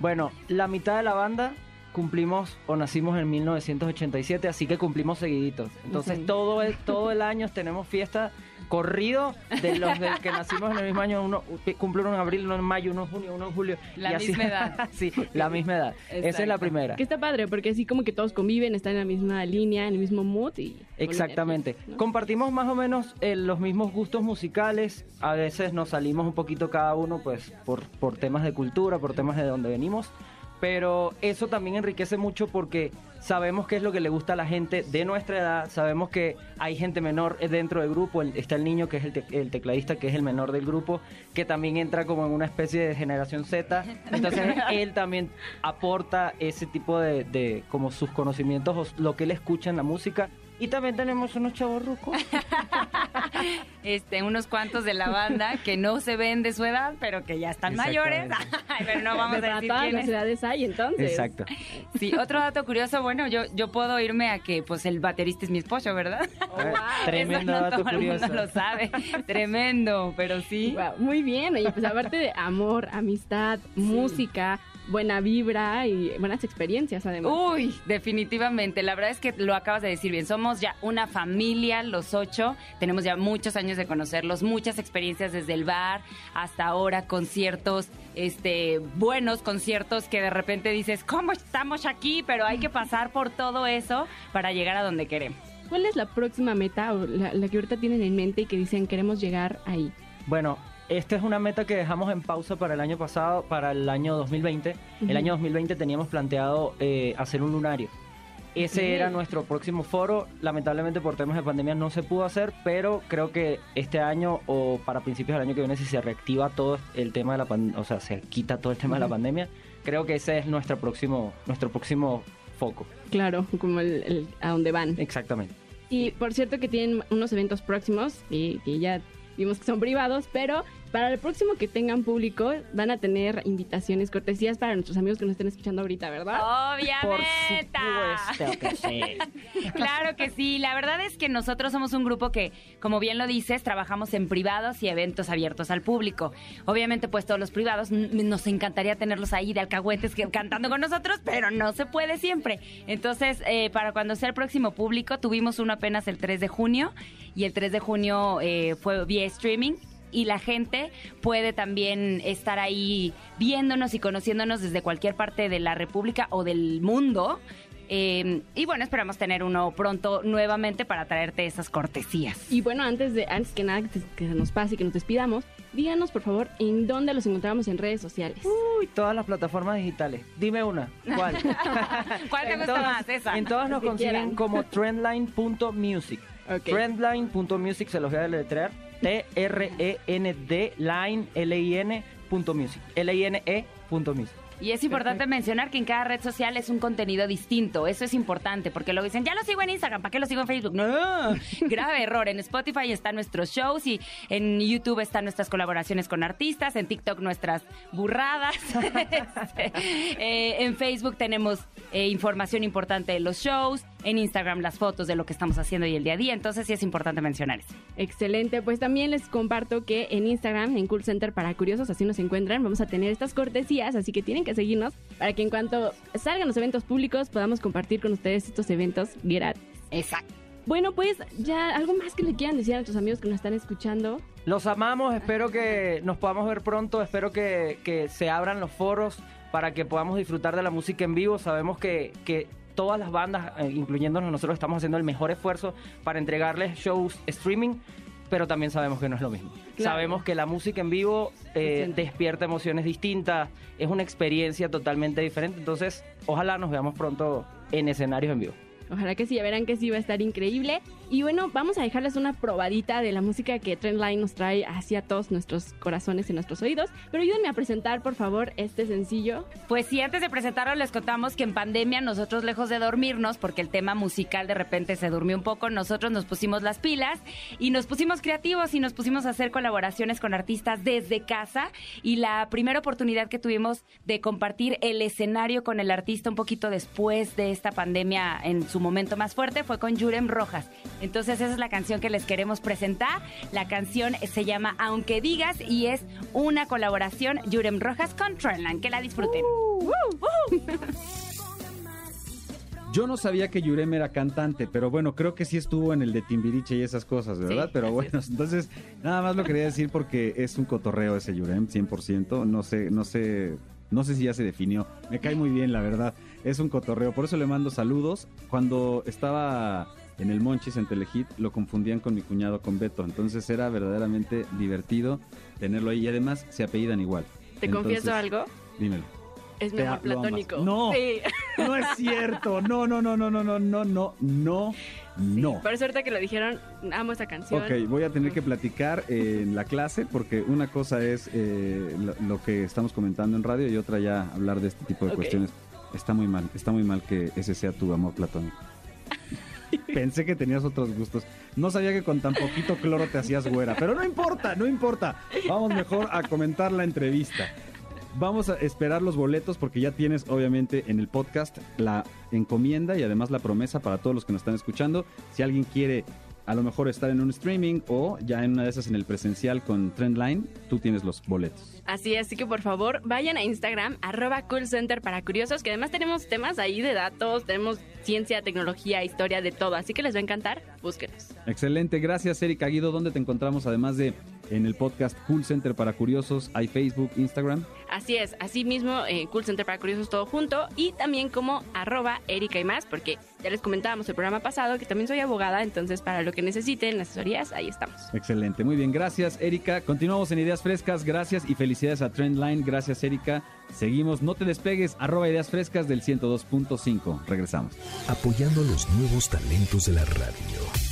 Bueno, la mitad de la banda cumplimos o nacimos en 1987, así que cumplimos seguiditos. Entonces todo el, *laughs* todo el año tenemos fiesta corrido de los del que nacimos en el mismo año. Uno cumple uno en abril, uno en mayo, uno en junio, uno en julio. La y así- misma edad. *laughs* sí, la misma edad. Esa es la Exacto. primera. Que está padre, porque así como que todos conviven, están en la misma línea, en el mismo mood y... Exactamente. Compartimos más o menos eh, los mismos gustos musicales. A veces nos salimos un poquito cada uno, pues, por, por temas de cultura, por temas de donde venimos. Pero eso también enriquece mucho porque sabemos qué es lo que le gusta a la gente de nuestra edad. Sabemos que hay gente menor dentro del grupo. El- está el niño que es el, te- el tecladista, que es el menor del grupo, que también entra como en una especie de generación Z. Entonces *laughs* él también aporta ese tipo de, de como sus conocimientos, o lo que él escucha en la música. Y también tenemos unos chavos rucos. *laughs* Este, unos cuantos de la banda que no se ven de su edad, pero que ya están mayores. *laughs* Ay, pero no vamos a decir todas las quiénes. edades hay, entonces. Exacto. Sí, otro dato curioso, bueno, yo, yo puedo irme a que pues el baterista es mi esposo, ¿verdad? *laughs* Tremendo Eso no dato todo el curioso. mundo lo sabe. Tremendo, pero sí. Muy bien, oye, pues aparte de amor, amistad, música, buena vibra y buenas experiencias además. Uy, definitivamente. La verdad es que lo acabas de decir bien. Somos ya una familia, los ocho. Tenemos ya muchos años de conocerlos, muchas experiencias desde el bar hasta ahora, conciertos, este, buenos conciertos que de repente dices, ¿cómo estamos aquí? Pero hay que pasar por todo eso para llegar a donde queremos. ¿Cuál es la próxima meta o la, la que ahorita tienen en mente y que dicen queremos llegar ahí? Bueno, esta es una meta que dejamos en pausa para el año pasado, para el año 2020. Ujú. El año 2020 teníamos planteado eh, hacer un lunario. Ese era nuestro próximo foro. Lamentablemente por temas de pandemia no se pudo hacer, pero creo que este año o para principios del año que viene, si se reactiva todo el tema de la pandemia, o sea, se quita todo el tema de la pandemia, creo que ese es nuestro próximo, nuestro próximo foco. Claro, como el, el- a dónde van. Exactamente. Y por cierto que tienen unos eventos próximos y que ya vimos que son privados, pero para el próximo que tengan público van a tener invitaciones, cortesías para nuestros amigos que nos estén escuchando ahorita, ¿verdad? Obviamente. supuesto que sí. *laughs* Claro que sí. La verdad es que nosotros somos un grupo que, como bien lo dices, trabajamos en privados y eventos abiertos al público. Obviamente, pues todos los privados nos encantaría tenerlos ahí de alcahuetes que- cantando con nosotros, pero no se puede siempre. Entonces, eh, para cuando sea el próximo público, tuvimos uno apenas el 3 de junio y el 3 de junio eh, fue vía streaming y la gente puede también estar ahí viéndonos y conociéndonos desde cualquier parte de la República o del mundo. Eh, y bueno, esperamos tener uno pronto nuevamente para traerte esas cortesías. Y bueno, antes de antes que nada que, se- nos pase y que nos despidamos, díganos por favor en dónde los encontramos en redes sociales. Uy, todas las plataformas digitales. Dime una. ¿Cuál? *laughs* ¿Cuál te En gusta todas- más? Esa. En todas nos consiguen quieran. como trendline.music. Ok. Trendline.music se los voy a deletrear. T-R-E-N-D line L-I-N punto music. L-I-N-E punto music. Y es importante mencionar que en cada red social es un contenido distinto. Eso es importante, porque luego dicen, ya lo sigo en Instagram, ¿para qué lo sigo en Facebook? No, *laughs* grave error. En Spotify están nuestros shows y en YouTube están nuestras colaboraciones con artistas, en TikTok nuestras burradas. *laughs* Este, eh, en Facebook tenemos eh, información importante de los shows, en Instagram las fotos de lo que estamos haciendo y el día a día. Entonces sí es importante mencionar eso. Excelente, pues también les comparto que en Instagram, en Cool Center para Curiosos, así nos encuentran, vamos a tener estas cortesías, así que tienen que seguirnos para que en cuanto salgan los eventos públicos podamos compartir con ustedes estos eventos gratis. Exacto. Bueno, pues ya algo más que le quieran decir a nuestros amigos que nos están escuchando. Los amamos, espero que nos podamos ver pronto, espero que, que se abran los foros para que podamos disfrutar de la música en vivo. Sabemos que, que todas las bandas, eh, incluyéndonos nosotros, estamos haciendo el mejor esfuerzo para entregarles shows streaming, pero también sabemos que no es lo mismo. Claro. Sabemos que la música en vivo eh, despierta emociones distintas, es una experiencia totalmente diferente, entonces ojalá nos veamos pronto en escenarios en vivo. Ojalá que sí, ya verán que sí va a estar increíble. Y bueno, vamos a dejarles una probadita de la música que Trendline nos trae hacia todos nuestros corazones y nuestros oídos. Pero ayúdenme a presentar, por favor, este sencillo. Pues sí, antes de presentarlo les contamos que en pandemia nosotros lejos de dormirnos, porque el tema musical de repente se durmió un poco, nosotros nos pusimos las pilas y nos pusimos creativos y nos pusimos a hacer colaboraciones con artistas desde casa y la primera oportunidad que tuvimos de compartir el escenario con el artista un poquito después de esta pandemia en su momento más fuerte fue con Yurem Rojas. Entonces esa es la canción que les queremos presentar. La canción se llama Aunque digas y es una colaboración Yurem Rojas con Trendline. Que la disfruten. *laughs* Yo no sabía que Yurem era cantante, pero bueno, creo que sí estuvo en el de Timbiriche y esas cosas, ¿verdad? Sí, pero bueno, entonces nada más lo quería decir porque es un cotorreo ese Yurem, 100%. No sé, no sé, no sé si ya se definió. Me cae muy bien, la verdad. Es un cotorreo, por eso le mando saludos. Cuando estaba en el Monchis en Telehit, lo confundían con mi cuñado, con Beto. Entonces era verdaderamente divertido tenerlo ahí y además se apellidan igual. ¿Te Entonces, confieso algo? Dímelo. Es mi amor platónico. No. Sí. No es cierto. No, no, no, no, no, no, no, no, no, no. Por suerte que lo dijeron, amo esa canción. Ok, voy a tener que platicar en la clase porque una cosa es eh, lo, lo que estamos comentando en radio y otra ya hablar de este tipo de cuestiones. Está muy mal, está muy mal que ese sea tu amor platónico. *laughs* *laughs* Pensé que tenías otros gustos. No sabía que con tan poquito cloro te hacías güera, pero no importa, no importa. Vamos mejor a comentar la entrevista. Vamos a esperar los boletos porque ya tienes obviamente en el podcast la encomienda y además la promesa para todos los que nos están escuchando. Si alguien quiere a lo mejor estar en un streaming o ya en una de esas en el presencial con Trendline, tú tienes los boletos. Así es, así que por favor vayan a Instagram, arroba Cool Center para curiosos, que además tenemos temas ahí de datos, tenemos ciencia, tecnología, historia, de todo, así que les va a encantar, búsquenos. Excelente, gracias Erika Guido. ¿Dónde te encontramos además de en el podcast Cool Center para Curiosos? Hay Facebook, Instagram. Así es, así mismo, eh, Cool Center para curiosos todo junto y también como arroba Erika y más, porque ya les comentábamos el programa pasado que también soy abogada, entonces para lo que necesiten, asesorías, ahí estamos. Excelente, muy bien, gracias Erika. Continuamos en Ideas Frescas, gracias y felicidades a Trendline, gracias Erika. Seguimos, no te despegues, arroba Ideas Frescas del 102.5. Regresamos. Apoyando los nuevos talentos de la radio.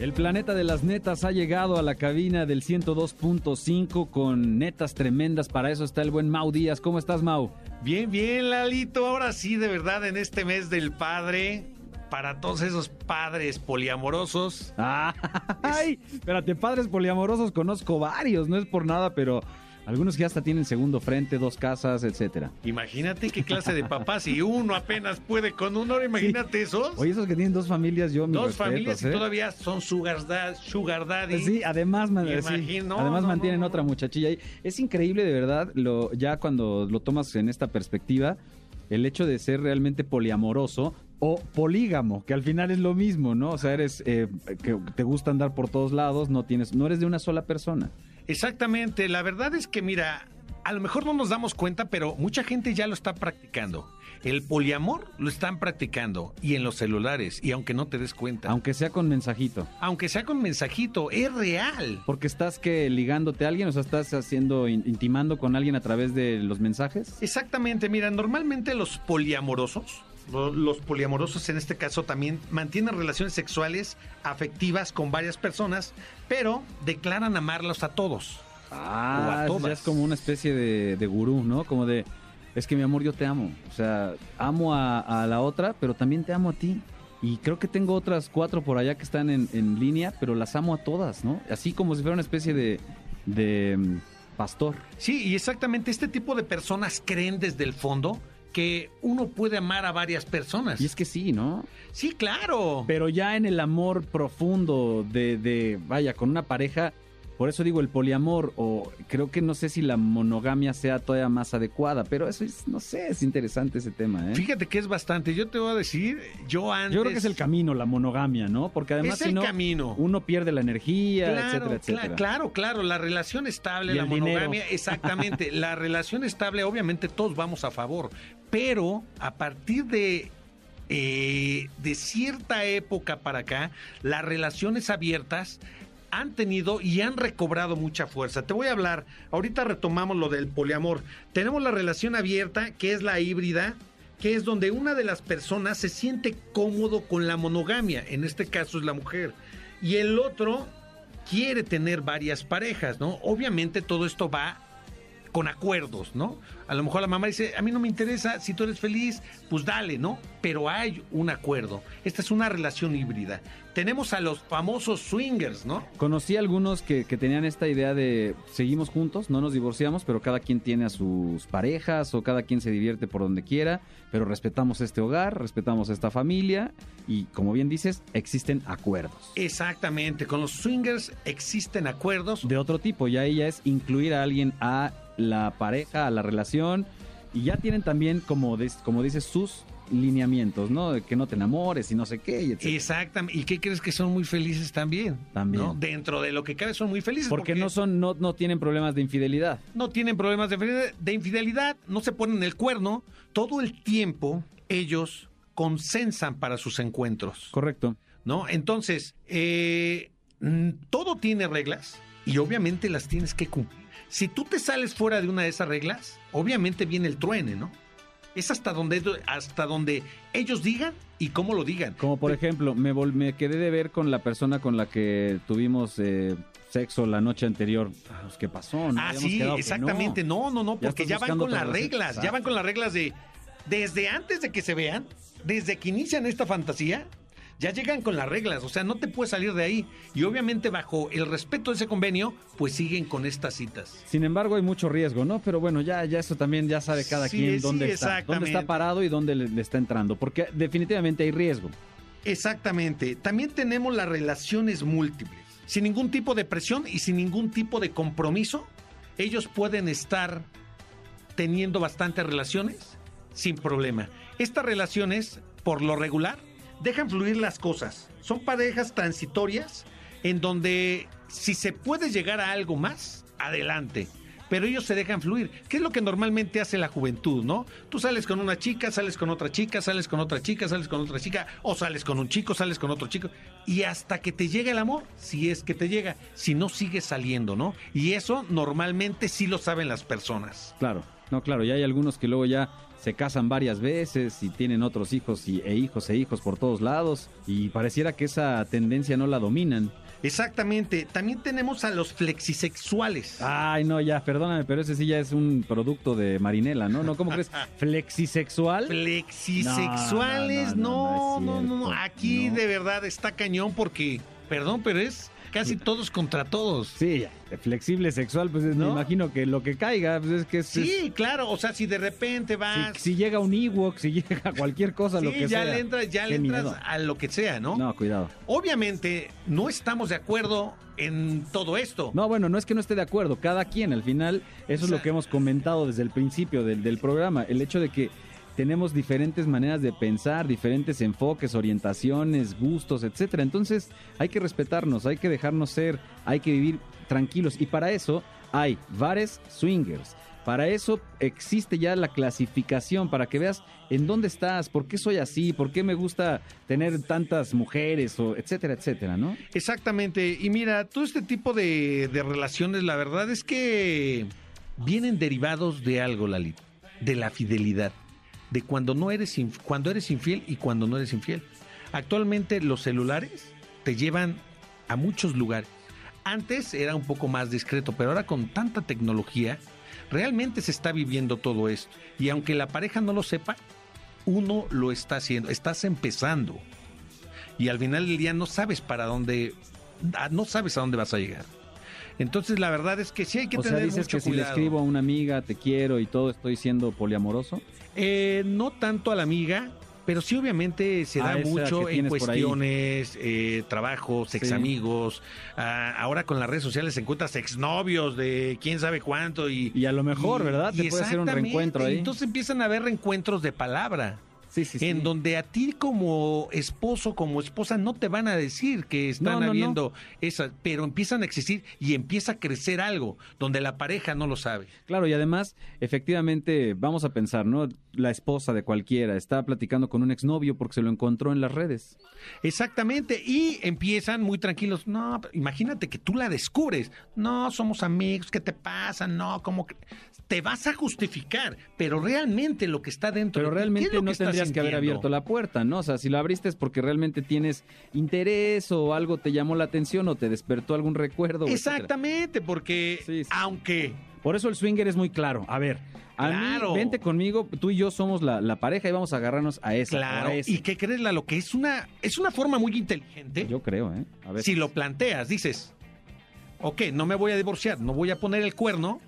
El planeta de las netas ha llegado a la cabina del 102.5 con netas tremendas. Para eso está el buen Mau Díaz. ¿Cómo estás, Mau? Bien, bien, Lalito. Ahora sí, de verdad, en este mes del padre, para todos esos padres poliamorosos. Ah, *laughs* ay, espérate, padres poliamorosos conozco varios, no es por nada, pero algunos que hasta tienen segundo frente, dos casas, etcétera. Imagínate qué clase de papás y uno apenas puede con uno. Ahora imagínate esos. Oye, esos que tienen dos familias, yo mis Dos respetos, familias y ¿eh? todavía son sugar, dad- sugar daddy. Sí, además, man- sí, Imagino, además no, mantienen otra muchachilla ahí. Es increíble, de verdad, lo, ya cuando lo tomas en esta perspectiva, el hecho de ser realmente poliamoroso o polígamo, que al final es lo mismo, ¿no? O sea, eres eh, que te gusta andar por todos lados, no tienes, no eres de una sola persona. Exactamente, la verdad es que mira, a lo mejor no nos damos cuenta, pero mucha gente ya lo está practicando. El poliamor lo están practicando y en los celulares, y aunque no te des cuenta. Aunque sea con mensajito. Aunque sea con mensajito, es real. Porque estás que ligándote a alguien, o sea, estás haciendo, in- intimando con alguien a través de los mensajes. Exactamente, mira, normalmente los poliamorosos, lo- los poliamorosos en este caso también mantienen relaciones sexuales afectivas con varias personas, pero declaran amarlos a todos. Ah, O a ya es como una especie de, de gurú, ¿no? Como de, es que mi amor, yo te amo. O sea, amo a, a la otra, pero también te amo a ti. Y creo que tengo otras cuatro por allá que están en, en línea, pero las amo a todas, ¿no? Así como si fuera una especie de, de mm, pastor. Sí, y exactamente este tipo de personas creen desde el fondo que uno puede amar a varias personas. Y es que sí, ¿no? Sí, claro. Pero ya en el amor profundo de, de vaya, con una pareja, por eso digo el poliamor, o creo que no sé si la monogamia sea todavía más adecuada, pero eso es, no sé, es interesante ese tema, ¿eh? Fíjate que es bastante. Yo te voy a decir, yo antes. Yo creo que es el camino, la monogamia, ¿no? Porque además Es el si no, camino. uno pierde la energía, Claro, etcétera, etcétera. claro, claro, la relación estable, Y la dinero. monogamia, *laughs* exactamente. la relación estable, obviamente todos vamos a favor, pero a partir de eh, de cierta época para acá, las relaciones abiertas han tenido y han recobrado mucha fuerza. Te voy a hablar, ahorita retomamos lo del poliamor. Tenemos la relación abierta, que es la híbrida, que es donde una de las personas se siente cómodo con la monogamia, en este caso es la mujer, y el otro quiere tener varias parejas, ¿no? Obviamente todo esto va con acuerdos, ¿no? A lo mejor la mamá dice, a mí no me interesa, si tú eres feliz, pues dale, ¿no? Pero hay un acuerdo. Esta es una relación híbrida. Tenemos a los famosos swingers, ¿no? Conocí algunos que, que tenían esta idea de seguimos juntos, no nos divorciamos, pero cada quien tiene a sus parejas o cada quien se divierte por donde quiera, pero respetamos este hogar, respetamos esta familia y como bien dices, existen acuerdos. Exactamente, con los swingers existen acuerdos. De otro tipo, ya ella es incluir a alguien a la pareja, a la relación y ya tienen también, como, como dices, sus lineamientos, ¿no? De que no te enamores y no sé qué, y etcétera. Exactamente. ¿Y qué crees que son muy felices también? También. ¿no? Dentro de lo que cabe son muy felices. Porque no son, no, no tienen problemas de infidelidad. no tienen problemas de infidelidad, de infidelidad, no se ponen el cuerno. Todo el tiempo ellos consensan para sus encuentros. Correcto. ¿No? Entonces, eh, todo tiene reglas y obviamente las tienes que cumplir. Si tú te sales fuera de una de esas reglas, obviamente viene el truene, ¿no? Es hasta donde, hasta donde ellos digan y cómo lo digan. Como por ejemplo, me, vol- me quedé de ver con la persona con la que tuvimos eh, sexo la noche anterior. Pues, ¿Qué pasó? ¿No? Ah, sí, exactamente. No, no, no, porque ya, van con las reglas, ya van con las reglas de desde antes de que se vean, desde que inician esta fantasía, ya llegan con las reglas, o sea, no te puedes salir de ahí. Y obviamente bajo el respeto de ese convenio, pues siguen con estas citas. Sin embargo, hay mucho riesgo, ¿no? Pero bueno, ya, ya eso también ya sabe cada Sí, quien sí, dónde está, dónde está parado y dónde le, le está entrando, porque definitivamente hay riesgo. Exactamente. También tenemos las relaciones múltiples. Sin ningún tipo de presión y sin ningún tipo de compromiso, ellos pueden estar teniendo bastantes relaciones sin problema. Estas relaciones, por lo regular, dejan fluir las cosas. Son parejas transitorias en donde si se puede llegar a algo más, adelante. Pero ellos se dejan fluir. ¿Qué es lo que normalmente hace la juventud, no? Tú sales con una chica, sales con otra chica, sales con otra chica, sales con otra chica, o sales con un chico, sales con otro chico. Y hasta que te llega el amor, si es que te llega, si no sigues saliendo, ¿no? Y eso normalmente sí lo saben las personas. Claro, no, claro, ya hay algunos que luego ya se casan varias veces y tienen otros hijos y, e hijos e hijos por todos lados y pareciera que esa tendencia no la dominan. Exactamente. También tenemos a los flexisexuales. Ay, no, ya, perdóname, pero ese sí ya es un producto de Marinela, ¿no? ¿No? ¿Cómo *laughs* crees? ¿Flexisexual? Flexisexuales, no, no, no, no. Aquí de verdad está cañón porque, perdón, pero es casi todos contra todos. Sí, flexible sexual, pues me ¿No? imagino que lo que caiga, pues es que es, Sí, claro, o sea, si de repente vas... si, si llega un Ewok, si *laughs* llega cualquier cosa, lo que ya sea. le entras, ya le entras miedo. a lo que sea, ¿no? No, cuidado. Obviamente no estamos de acuerdo en todo esto. No, bueno, no es que no esté de acuerdo, cada quien al final, eso es lo que hemos comentado desde el principio del, del programa, el hecho de que tenemos diferentes maneras de pensar, diferentes enfoques, orientaciones, gustos, etcétera. Entonces, hay que respetarnos, hay que dejarnos ser, hay que vivir tranquilos y para eso hay bares swingers. Para eso existe ya la clasificación, para que veas en dónde estás, por qué soy así, por qué me gusta tener tantas mujeres, o etcétera, etcétera, ¿no? Exactamente. Y mira, todo este tipo de, relaciones, la verdad es que vienen derivados de algo, Lalito, de la fidelidad, de cuando no eres cuando eres infiel y cuando no eres infiel. Actualmente los celulares te llevan a muchos lugares. Antes era un poco más discreto, pero ahora con tanta tecnología, realmente se está viviendo todo esto. Y aunque la pareja no lo sepa, uno lo está haciendo, estás empezando. Y al final del día no sabes para dónde, ah, no sabes a dónde vas a llegar. Entonces, la verdad es que sí hay que o sea, tener dices mucho que si le escribo a una amiga, te quiero y todo, estoy siendo poliamoroso. Eh, no tanto a la amiga, pero sí obviamente se Ah, da mucho en cuestiones, eh, trabajos, ex amigos. Ah, ahora con las redes sociales encuentras exnovios de quién sabe cuánto y... Y a lo mejor, ¿verdad? Te puede hacer un reencuentro ahí. Entonces empiezan a haber reencuentros de palabra. Sí, sí, sí. En donde a ti como esposo, como esposa, no te van a decir que están No, no, no. habiendo esas, pero empiezan a existir y empieza a crecer algo donde la pareja no lo sabe. Claro, y además, efectivamente, vamos a pensar, ¿no? La esposa de cualquiera está platicando con un exnovio porque se lo encontró en las redes. Exactamente, y empiezan muy tranquilos. No, imagínate que tú la descubres. No, somos amigos, ¿qué te pasa? No, ¿cómo que? Te vas a justificar, pero realmente lo que está dentro Pero de ti, ¿qué realmente no que tendrías que haber abierto la puerta, ¿no? O sea, si lo abriste es porque realmente tienes interés o algo te llamó la atención o te despertó algún recuerdo. etcétera. Exactamente, porque aunque... Por eso el swinger es muy claro. A ver, a Claro. mí, vente conmigo, tú y yo somos la, la pareja y vamos a agarrarnos a esa. Claro, a y qué crees, lo que es una es una forma muy inteligente. Yo creo, ¿eh? A ver. Si lo planteas, dices, ok, no me voy a divorciar, no voy a poner el cuerno,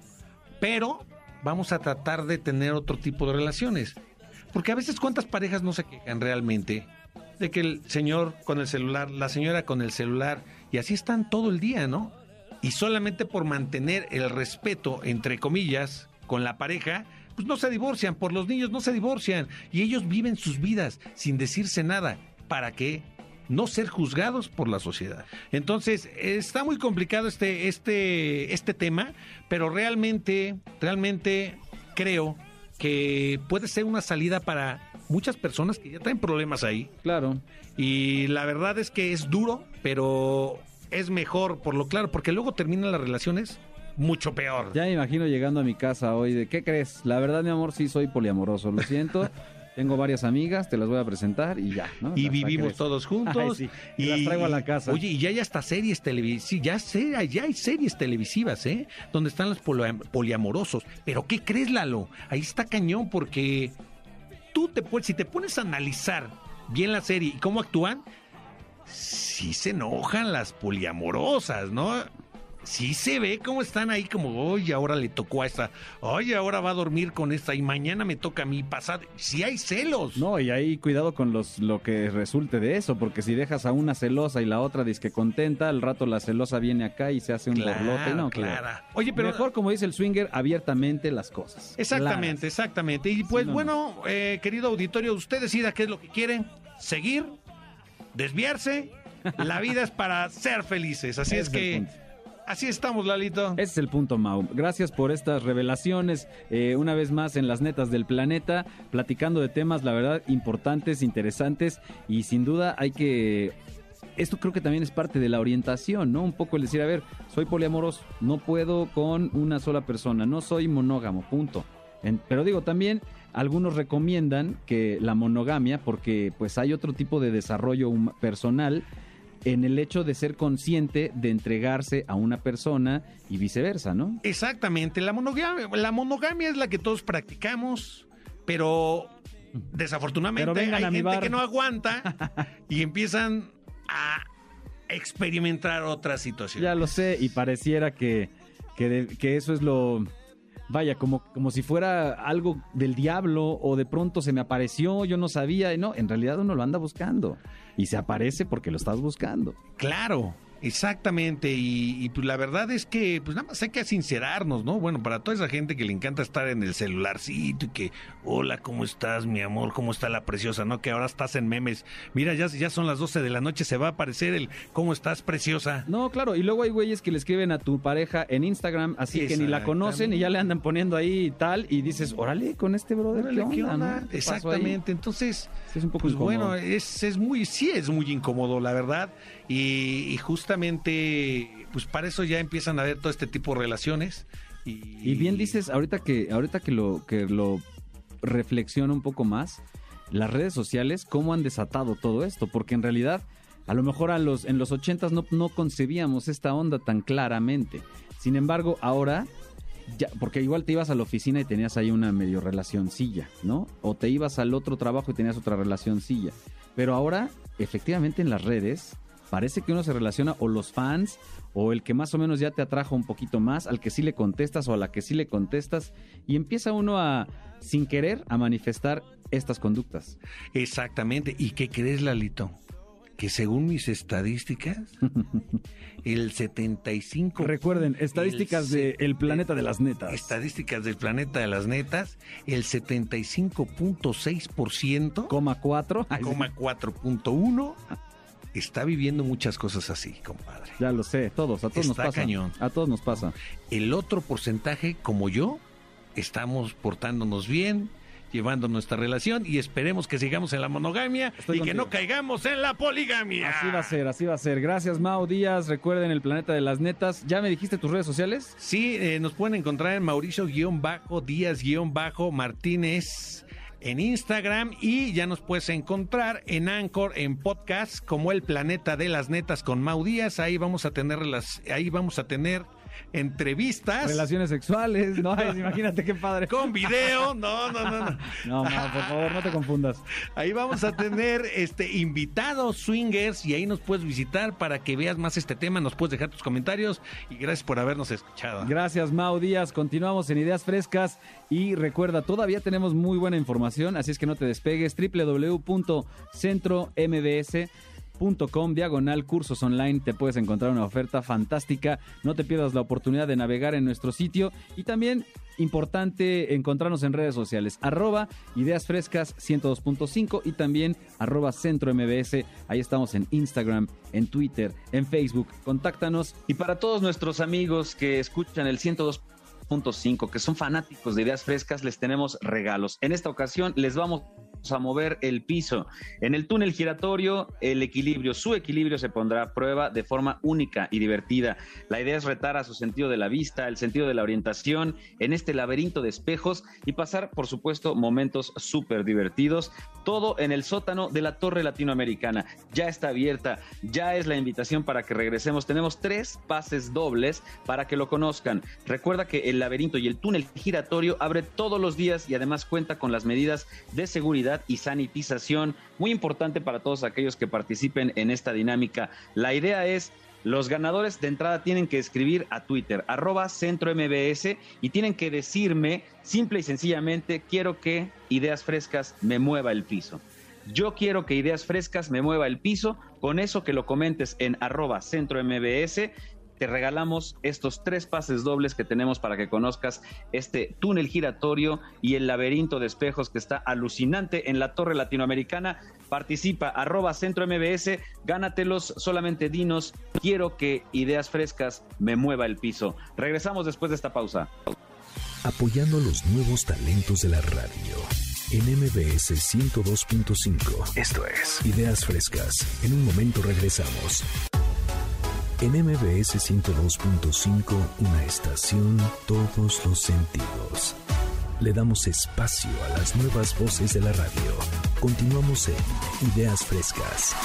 pero vamos a tratar de tener otro tipo de relaciones. Porque a veces cuántas parejas no se quejan realmente de que el señor con el celular, la señora con el celular, y así están todo el día, ¿no? Y solamente por mantener el respeto, entre comillas, con la pareja, pues no se divorcian, por los niños no se divorcian, y ellos viven sus vidas sin decirse nada. ¿Para qué? No ser juzgados por la sociedad. Entonces, está muy complicado este, este, este tema, pero realmente, realmente creo que puede ser una salida para muchas personas que ya traen problemas ahí. Claro. Y la verdad es que es duro, pero es mejor por lo claro, porque luego terminan las relaciones mucho peor. Ya me imagino llegando a mi casa hoy de, ¿qué crees? La verdad, mi amor, sí soy poliamoroso, lo siento. *laughs* Tengo varias amigas, te las voy a presentar y ya, ¿no? Y vivimos crees. todos *laughs* juntos. Ay, sí, y, las traigo a la casa. Oye, y ya hay hasta series televisivas, ya, sé, ya hay series televisivas, ¿eh? Donde están los poli- poliamorosos. Pero ¿qué crees, Lalo? Ahí está cañón porque tú te puedes, si te pones a analizar bien la serie y cómo actúan, sí se enojan las poliamorosas, ¿no? Sí se ve cómo están ahí como, oye, ahora le tocó a esta, oye, ahora va a dormir con esta y mañana me toca a mí pasar. Sí hay celos. No, y ahí cuidado con los lo que resulte de eso, porque si dejas a una celosa y la otra dice que contenta, al rato la celosa viene acá y se hace un Claro, borlote, no, claro. claro. Oye, pero- mejor como dice el swinger, abiertamente las cosas. Exactamente, exactamente. Y pues Sí, no, bueno, eh, querido auditorio, usted decida qué es lo que quiere, seguir, desviarse. La vida es para ser felices, así es que así estamos, Lalito. Ese es el punto, Mau. Gracias por estas revelaciones, eh, una vez más en las netas del planeta, platicando de temas, la verdad, importantes, interesantes, y sin duda hay que... Esto creo que también es parte de la orientación, ¿no? Un poco el decir, a ver, soy poliamoroso, no puedo con una sola persona, no soy monógamo, punto. En- pero digo, también algunos recomiendan que la monogamia, porque pues hay otro tipo de desarrollo personal en el hecho de ser consciente de entregarse a una persona y viceversa, ¿no? Exactamente, la monogamia, la monogamia es la que todos practicamos, pero desafortunadamente Pero hay gente bar. que no aguanta y empiezan a experimentar otras situaciones. Ya lo sé, y pareciera que, que eso es lo... Vaya, como, como si fuera algo del diablo o de pronto se me apareció, yo no sabía. y No, en realidad uno lo anda buscando. Y se aparece porque lo estás buscando. Claro, exactamente. Y, y, pues la verdad es que pues nada más hay que sincerarnos, ¿no? Bueno, para toda esa gente que le encanta estar en el celularcito y que, hola, ¿cómo estás, mi amor? ¿Cómo está la preciosa? ¿No? Que ahora estás en memes. Mira, ya, ya son las 12 de la noche, se va a aparecer el ¿cómo estás, preciosa? No, claro, y luego hay güeyes que le escriben a tu pareja en Instagram, así que ni la conocen y ya le andan poniendo ahí y tal, y dices, órale, con este brother, Órale, ¿qué ¿qué onda? Exactamente. Entonces, Sí, es un poco pues incómodo. bueno, es, es muy, sí es muy incómodo, la verdad. Y, justamente, pues para eso ya empiezan a haber todo este tipo de relaciones. Y, Y bien dices, ahorita que, ahorita que lo, que lo reflexiona un poco más, las redes sociales, cómo han desatado todo esto, porque en realidad, a lo mejor en los ochentas no, no concebíamos esta onda tan claramente. Sin embargo, ahora, porque igual te ibas a la oficina y tenías ahí una medio relacioncilla, ¿no? O te ibas al otro trabajo y tenías otra relacioncilla. Pero ahora, efectivamente, en las redes, parece que uno se relaciona o los fans o el que más o menos ya te atrajo un poquito más, al que sí le contestas o a la que sí le contestas y empieza uno a, sin querer, a manifestar estas conductas. Exactamente. ¿Y qué crees, Lalito? Que según mis estadísticas, *laughs* el 75... Recuerden, estadísticas el del planeta de las netas. Estadísticas del planeta de las netas, el 75.6%... Coma 4. Coma 4.1 está viviendo muchas cosas así, compadre. Ya lo sé, todos, a todos nos pasa. cañón. A todos nos pasa. El otro porcentaje, como yo, estamos portándonos bien, llevando nuestra relación y esperemos que sigamos en la monogamia Estoy y que no caigamos en la poligamia. Así va a ser, así va a ser. Gracias, Mau Díaz. Recuerden el planeta de las netas. ¿Ya me dijiste tus redes sociales? Sí, eh, nos pueden encontrar en Mauricio-Díaz-Martínez en Instagram y ya nos puedes encontrar en Anchor, en podcast como El Planeta de las Netas con Mau Díaz. Ahí vamos a tener las, ahí vamos a tener entrevistas. Relaciones sexuales. No, *laughs* imagínate qué padre. Con video. No, no, no, no. *laughs* No, Mau, por favor, no te confundas. Ahí vamos a tener este invitados swingers y ahí nos puedes visitar para que veas más este tema, nos puedes dejar tus comentarios y gracias por habernos escuchado. Gracias, Mau Díaz. Continuamos en Ideas Frescas. Y recuerda, todavía tenemos muy buena información, así es que no te despegues. www.centrombs.com diagonal cursos online. Te puedes encontrar una oferta fantástica. No te pierdas la oportunidad de navegar en nuestro sitio. Y también importante encontrarnos en redes sociales. Arroba Ideas Frescas 102.5 y también arroba Centro MBS. Ahí estamos en Instagram, en Twitter, en Facebook. Contáctanos. Y para todos nuestros amigos que escuchan el 102.5, que son fanáticos de Ideas Frescas, les tenemos regalos. En esta ocasión les vamos a mover el piso. En el túnel giratorio, el equilibrio, su equilibrio se pondrá a prueba de forma única y divertida. La idea es retar a su sentido de la vista, el sentido de la orientación en este laberinto de espejos y pasar, por supuesto, momentos súper divertidos. Todo en el sótano de la Torre Latinoamericana. Ya está abierta, ya es la invitación para que regresemos. Tenemos tres pases dobles para que lo conozcan. Recuerda que el laberinto y el túnel giratorio abre todos los días y además cuenta con las medidas de seguridad y sanitización, muy importante para todos aquellos que participen en esta dinámica. La idea es los ganadores de entrada tienen que escribir a Twitter, arroba centro MBS, y tienen que decirme simple y sencillamente, quiero que Ideas Frescas me mueva el piso. Yo quiero que Ideas Frescas me mueva el piso, con eso que lo comentes en arroba centro MBS, te regalamos estos tres pases dobles que tenemos para que conozcas este túnel giratorio y el laberinto de espejos que está alucinante en la Torre Latinoamericana. Participa, arroba centro MBS, gánatelos, solamente dinos, quiero que ideas frescas me mueva el piso. Regresamos después de esta pausa. Apoyando los nuevos talentos de la radio. En MBS 102.5. Esto es Ideas Frescas. En un momento regresamos. En MBS 102.5, una estación, todos los sentidos. Le damos espacio a las nuevas voces de la radio. Continuamos en Ideas Frescas.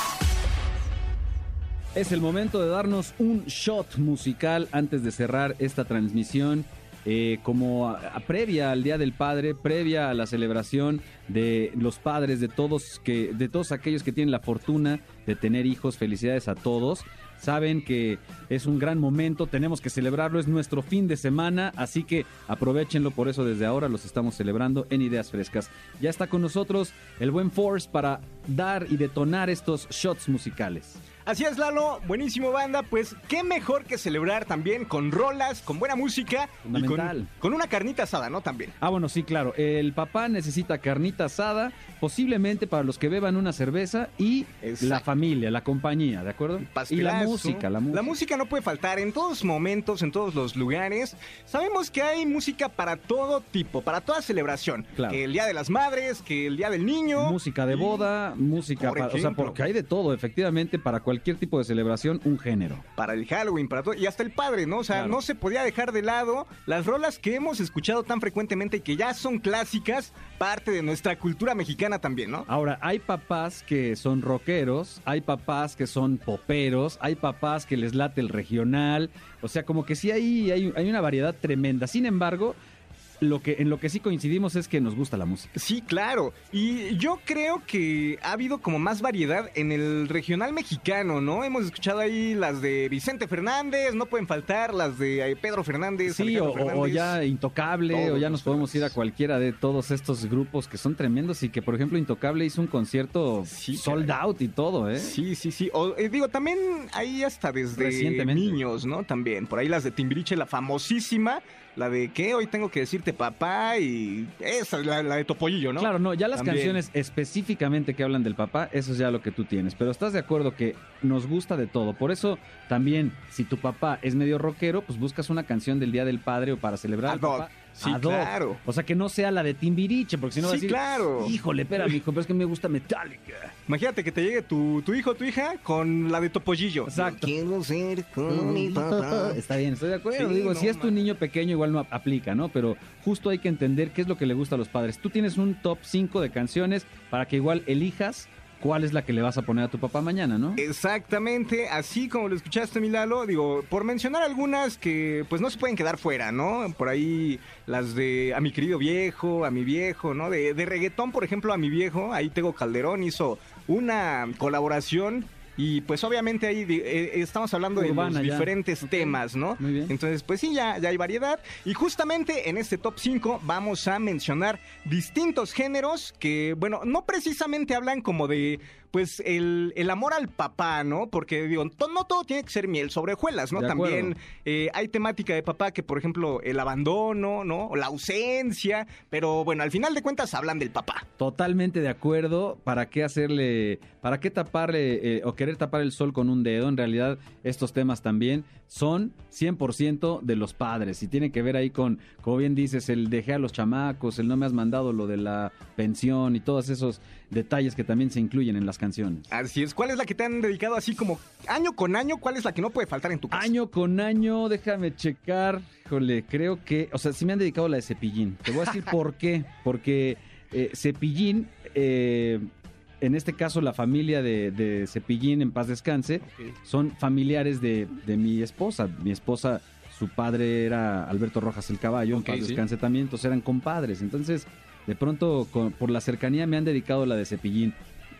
Es el momento de darnos un shot musical antes de cerrar esta transmisión. eh, como previa al Día del Padre, previa a la celebración de los padres, de todos que, de todos aquellos que tienen la fortuna de tener hijos. Felicidades a todos. Saben que es un gran momento, tenemos que celebrarlo, es nuestro fin de semana, así que aprovechenlo, por eso desde ahora los estamos celebrando en Ideas Frescas. Ya está con nosotros el buen Force para dar y detonar estos shots musicales. Así es, Lalo, buenísimo banda, pues qué mejor que celebrar también con rolas, con buena música y con, una carnita asada, ¿no? También. Ah, bueno, sí, claro. El papá necesita carnita asada, posiblemente para los que beban una cerveza y la familia, la compañía, ¿de acuerdo? Y la música, la música. La música no puede faltar en todos momentos, en todos los lugares. Sabemos que hay música para todo tipo, para toda celebración. Claro. Que el Día de las Madres, que el Día del Niño. Música de boda, música para, o sea, porque hay de todo, efectivamente, para cualquier tipo de celebración, un género. para el Halloween, para todo, y hasta el padre, ¿no? O sea, Claro. no se podía dejar de lado las rolas que hemos escuchado tan frecuentemente y que ya son clásicas, parte de nuestra cultura mexicana también, ¿no? Ahora, hay papás que son rockeros, hay papás que son poperos, hay papás que les late el regional, o sea, como que sí hay, hay, hay una variedad tremenda. Sin embargo, lo que, en lo que sí coincidimos es que nos gusta la música. Sí, claro. Y yo creo que ha habido como más variedad en el regional mexicano, ¿no? Hemos escuchado ahí las de Vicente Fernández, no pueden faltar las de eh, Pedro Fernández. Sí, o, Fernández. o ya Intocable, Todos o ya nos podemos ir a cualquiera de todos estos grupos que son tremendos y que, por ejemplo, Intocable hizo un concierto sold out y todo, ¿eh? Sí, sí, sí. O, eh, digo, también ahí hasta desde niños, ¿no? También. Por ahí las de Timbiriche, la famosísima, la de que hoy tengo que decirte papá y esa, la, la de Topollillo, ¿no? Claro, no, ya las También. canciones específicamente que hablan del papá, eso es ya lo que tú tienes. Pero estás de acuerdo que nos gusta de todo. Por eso también, si tu papá es medio rockero, pues buscas una canción del Día del Padre o para celebrar al hoc. papá. Sí, ad hoc. claro. O sea, que no sea la de Timbiriche, porque si no va a Sí, decir, claro. híjole, espera, mijo, pero es que me gusta Metallica. Imagínate que te llegue tu, tu hijo o tu hija con la de Topollillo. Exacto. Quiero ser con mi papá. *laughs* Está bien, estoy de acuerdo. Sí, Digo, no, si es tu niño pequeño, igual no aplica, ¿no? Pero justo hay que entender qué es lo que le gusta a los padres. Tú tienes un top 5 de canciones para que igual elijas cuál es la que le vas a poner a tu papá mañana, ¿no? Exactamente, así como lo escuchaste, Milalo, digo, por mencionar algunas que pues no se pueden quedar fuera, ¿no? Por ahí las de a mi querido viejo, a mi viejo, ¿no? De, de reggaetón, por ejemplo, a mi viejo, ahí Tego Calderón hizo una colaboración y pues obviamente ahí di- eh, estamos hablando de ya. diferentes temas, ¿no? Muy bien. Entonces, pues sí, ya, ya hay variedad. Y justamente en este top 5 vamos a mencionar distintos géneros que, bueno, no precisamente hablan como de, pues, el, el amor al papá, ¿no? Porque, digo, to- no todo tiene que ser miel sobre hojuelas, ¿no? También eh, hay temática de papá que, por ejemplo, el abandono, ¿no? O la ausencia, pero bueno, al final de cuentas hablan del papá. Totalmente de acuerdo. ¿Para qué hacerle, para qué taparle eh, o querer tapar el sol con un dedo? En realidad, estos temas también son 100% de los padres y tienen que ver ahí con, como bien dices, el dejé a los chamacos, el no me has mandado lo de la pensión y todos esos detalles que también se incluyen en las canciones. Así es. ¿Cuál es la que te han dedicado así como año con año? ¿Cuál es la que no puede faltar en tu casa? Año con año, déjame checar. Híjole, creo que. O sea, sí me han dedicado la de Cepillín. Te voy a decir *laughs* por qué. Porque eh, Cepillín, eh, en este caso, la familia de, de Cepillín, en paz descanse, son familiares de, de mi esposa. Mi esposa, su padre era Alberto Rojas el Caballo, en paz sí. descanse también, entonces eran compadres. Entonces, de pronto, con- por la cercanía, me han dedicado la de Cepillín.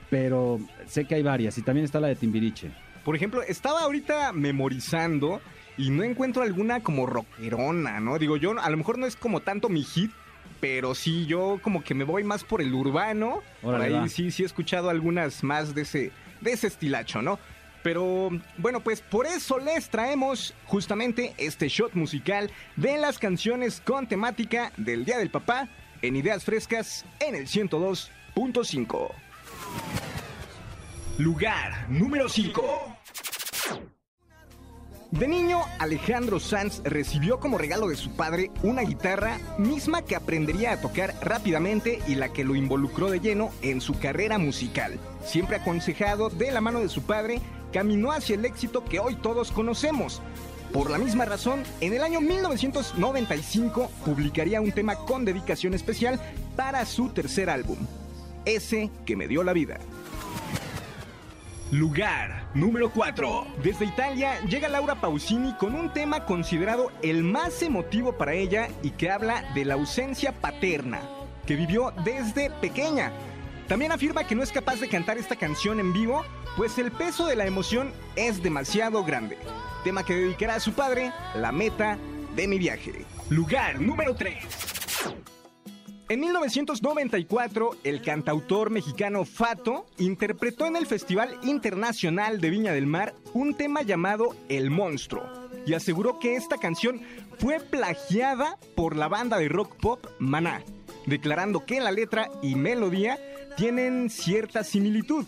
Pero sé que hay varias y también está la de Timbiriche. Por ejemplo, estaba ahorita memorizando y no encuentro alguna como rockerona, ¿no? Digo, yo a lo mejor no es como tanto mi hit, pero sí, yo como que me voy más por el urbano. por ahí va. sí, sí he escuchado algunas más de ese, de ese estilacho, ¿no? Pero bueno, pues por eso les traemos justamente este shot musical de las canciones con temática del Día del Papá en Ideas Frescas en el 102.5. Lugar número 5. De niño, Alejandro Sanz recibió como regalo de su padre una guitarra misma que aprendería a tocar rápidamente y la que lo involucró de lleno en su carrera musical. Siempre aconsejado de la mano de su padre, caminó hacia el éxito que hoy todos conocemos. Por la misma razón, en el año 1995 publicaría un tema con dedicación especial para su tercer álbum, ese que me dio la vida. Lugar número 4. Desde Italia llega Laura Pausini con un tema considerado el más emotivo para ella y que habla de la ausencia paterna que vivió desde pequeña. También afirma que no es capaz de cantar esta canción en vivo, pues el peso de la emoción es demasiado grande. Tema que dedicará a su padre, la meta de mi viaje. Lugar número 3. En 1994, el cantautor mexicano Fato interpretó en el Festival Internacional de Viña del Mar un tema llamado El Monstruo y aseguró que esta canción fue plagiada por la banda de rock pop Maná, declarando que la letra y melodía tienen cierta similitud.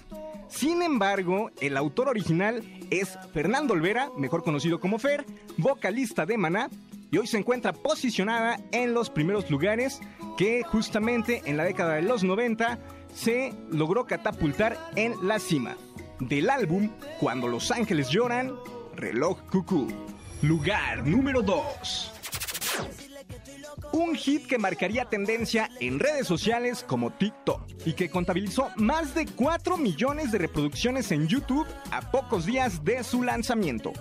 Sin embargo, el autor original es Fernando Olvera, mejor conocido como Fer, vocalista de Maná, y hoy se encuentra posicionada en los primeros lugares que justamente en la década de los 90 se logró catapultar en la cima del álbum Cuando los ángeles lloran, Reloj Cucú. Lugar número 2. Un hit que marcaría tendencia en redes sociales como TikTok y que contabilizó más de 4 millones de reproducciones en YouTube a pocos días de su lanzamiento.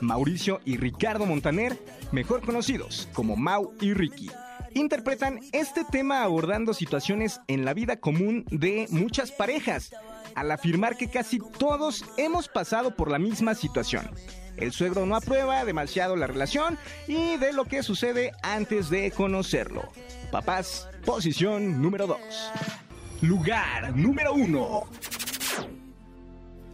Mauricio y Ricardo Montaner, mejor conocidos como Mau y Ricky, interpretan este tema abordando situaciones en la vida común de muchas parejas, al afirmar que casi todos hemos pasado por la misma situación. El suegro no aprueba demasiado la relación y de lo que sucede antes de conocerlo. Papás, posición número 2. Lugar número 1.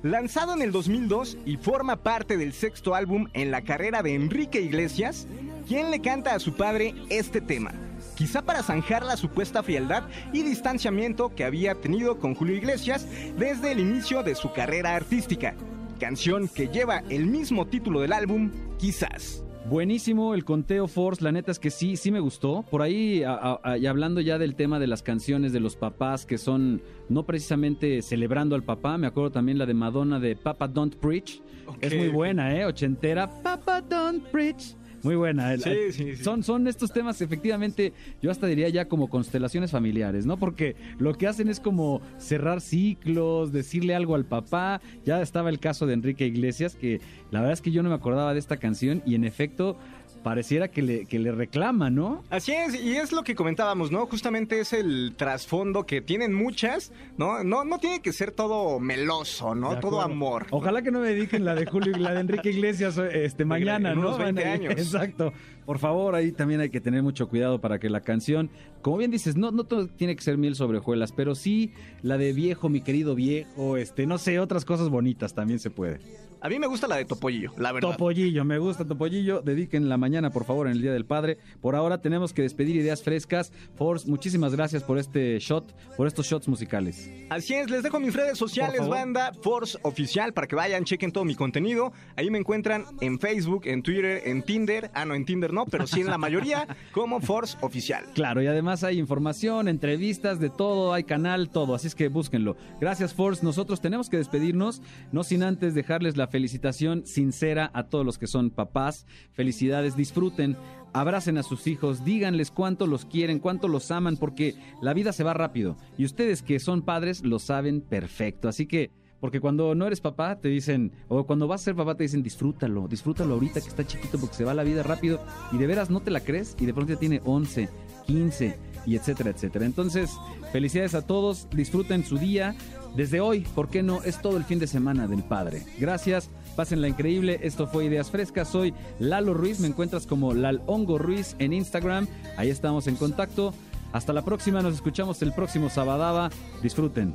Lanzado en el 2002 y forma parte del sexto álbum en la carrera de Enrique Iglesias, quien le canta a su padre este tema, quizá para zanjar la supuesta frialdad y distanciamiento que había tenido con Julio Iglesias desde el inicio de su carrera artística, canción que lleva el mismo título del álbum, quizás. Buenísimo el conteo Force, la neta es que sí, sí me gustó. Por ahí, a- a- y hablando ya del tema de las canciones de los papás que son no precisamente celebrando al papá, me acuerdo también la de Madonna de Papa Don't Preach. Es muy buena, ¿eh? Ochentera. Papa Don't Preach. Muy buena. El- Sí, sí, sí. Son, son estos temas, efectivamente, yo hasta diría ya como constelaciones familiares, ¿no? Porque lo que hacen es como cerrar ciclos, decirle algo al papá. Ya estaba el caso de Enrique Iglesias, que la verdad es que yo no me acordaba de esta canción y en efecto pareciera que le, que le reclama, ¿no? Así es, y es lo que comentábamos, ¿no? Justamente es el trasfondo que tienen muchas, ¿no? No, no tiene que ser todo meloso, ¿no? Todo amor. Ojalá que no me dediquen la de Julio y la de Enrique Iglesias este mañana, en ¿no? unos 20 años. Exacto. Por favor, ahí también hay que tener mucho cuidado para que la canción, como bien dices, no, no tiene que ser miel sobre hojuelas, pero sí la de viejo, mi querido viejo, este, no sé, otras cosas bonitas también se puede. A mí me gusta la de Topollillo, la verdad. Topollillo, me gusta Topollillo. Dediquen la mañana, por favor, en el Día del Padre. Por ahora tenemos que despedir ideas frescas. Force, muchísimas gracias por este shot, por estos shots musicales. Así es, les dejo mis redes sociales, banda Force Oficial, para que vayan, chequen todo mi contenido. Ahí me encuentran en Facebook, en Twitter, en Tinder. Ah, no, en Tinder no, pero sí en la mayoría como Force Oficial. Claro, y además hay información, entrevistas, de todo, hay canal, todo, así es que búsquenlo. Gracias, Force. Nosotros tenemos que despedirnos, no sin antes dejarles la felicitación sincera a todos los que son papás. Felicidades, disfruten, abracen a sus hijos, díganles cuánto los quieren, cuánto los aman, porque la vida se va rápido. Y ustedes que son padres lo saben perfecto. Así que porque cuando no eres papá te dicen, o cuando vas a ser papá te dicen disfrútalo, disfrútalo ahorita que está chiquito porque se va la vida rápido y de veras no te la crees y de pronto ya tiene 11, 15 y etcétera, etcétera. Entonces, felicidades a todos, disfruten su día. Desde hoy, ¿por qué no? Es todo el fin de semana del padre. Gracias, pásenla increíble. Esto fue Ideas Frescas. Soy Lalo Ruiz, me encuentras como Lalongo Ruiz en Instagram. Ahí estamos en contacto. Hasta la próxima, nos escuchamos el próximo Sabadaba. Disfruten.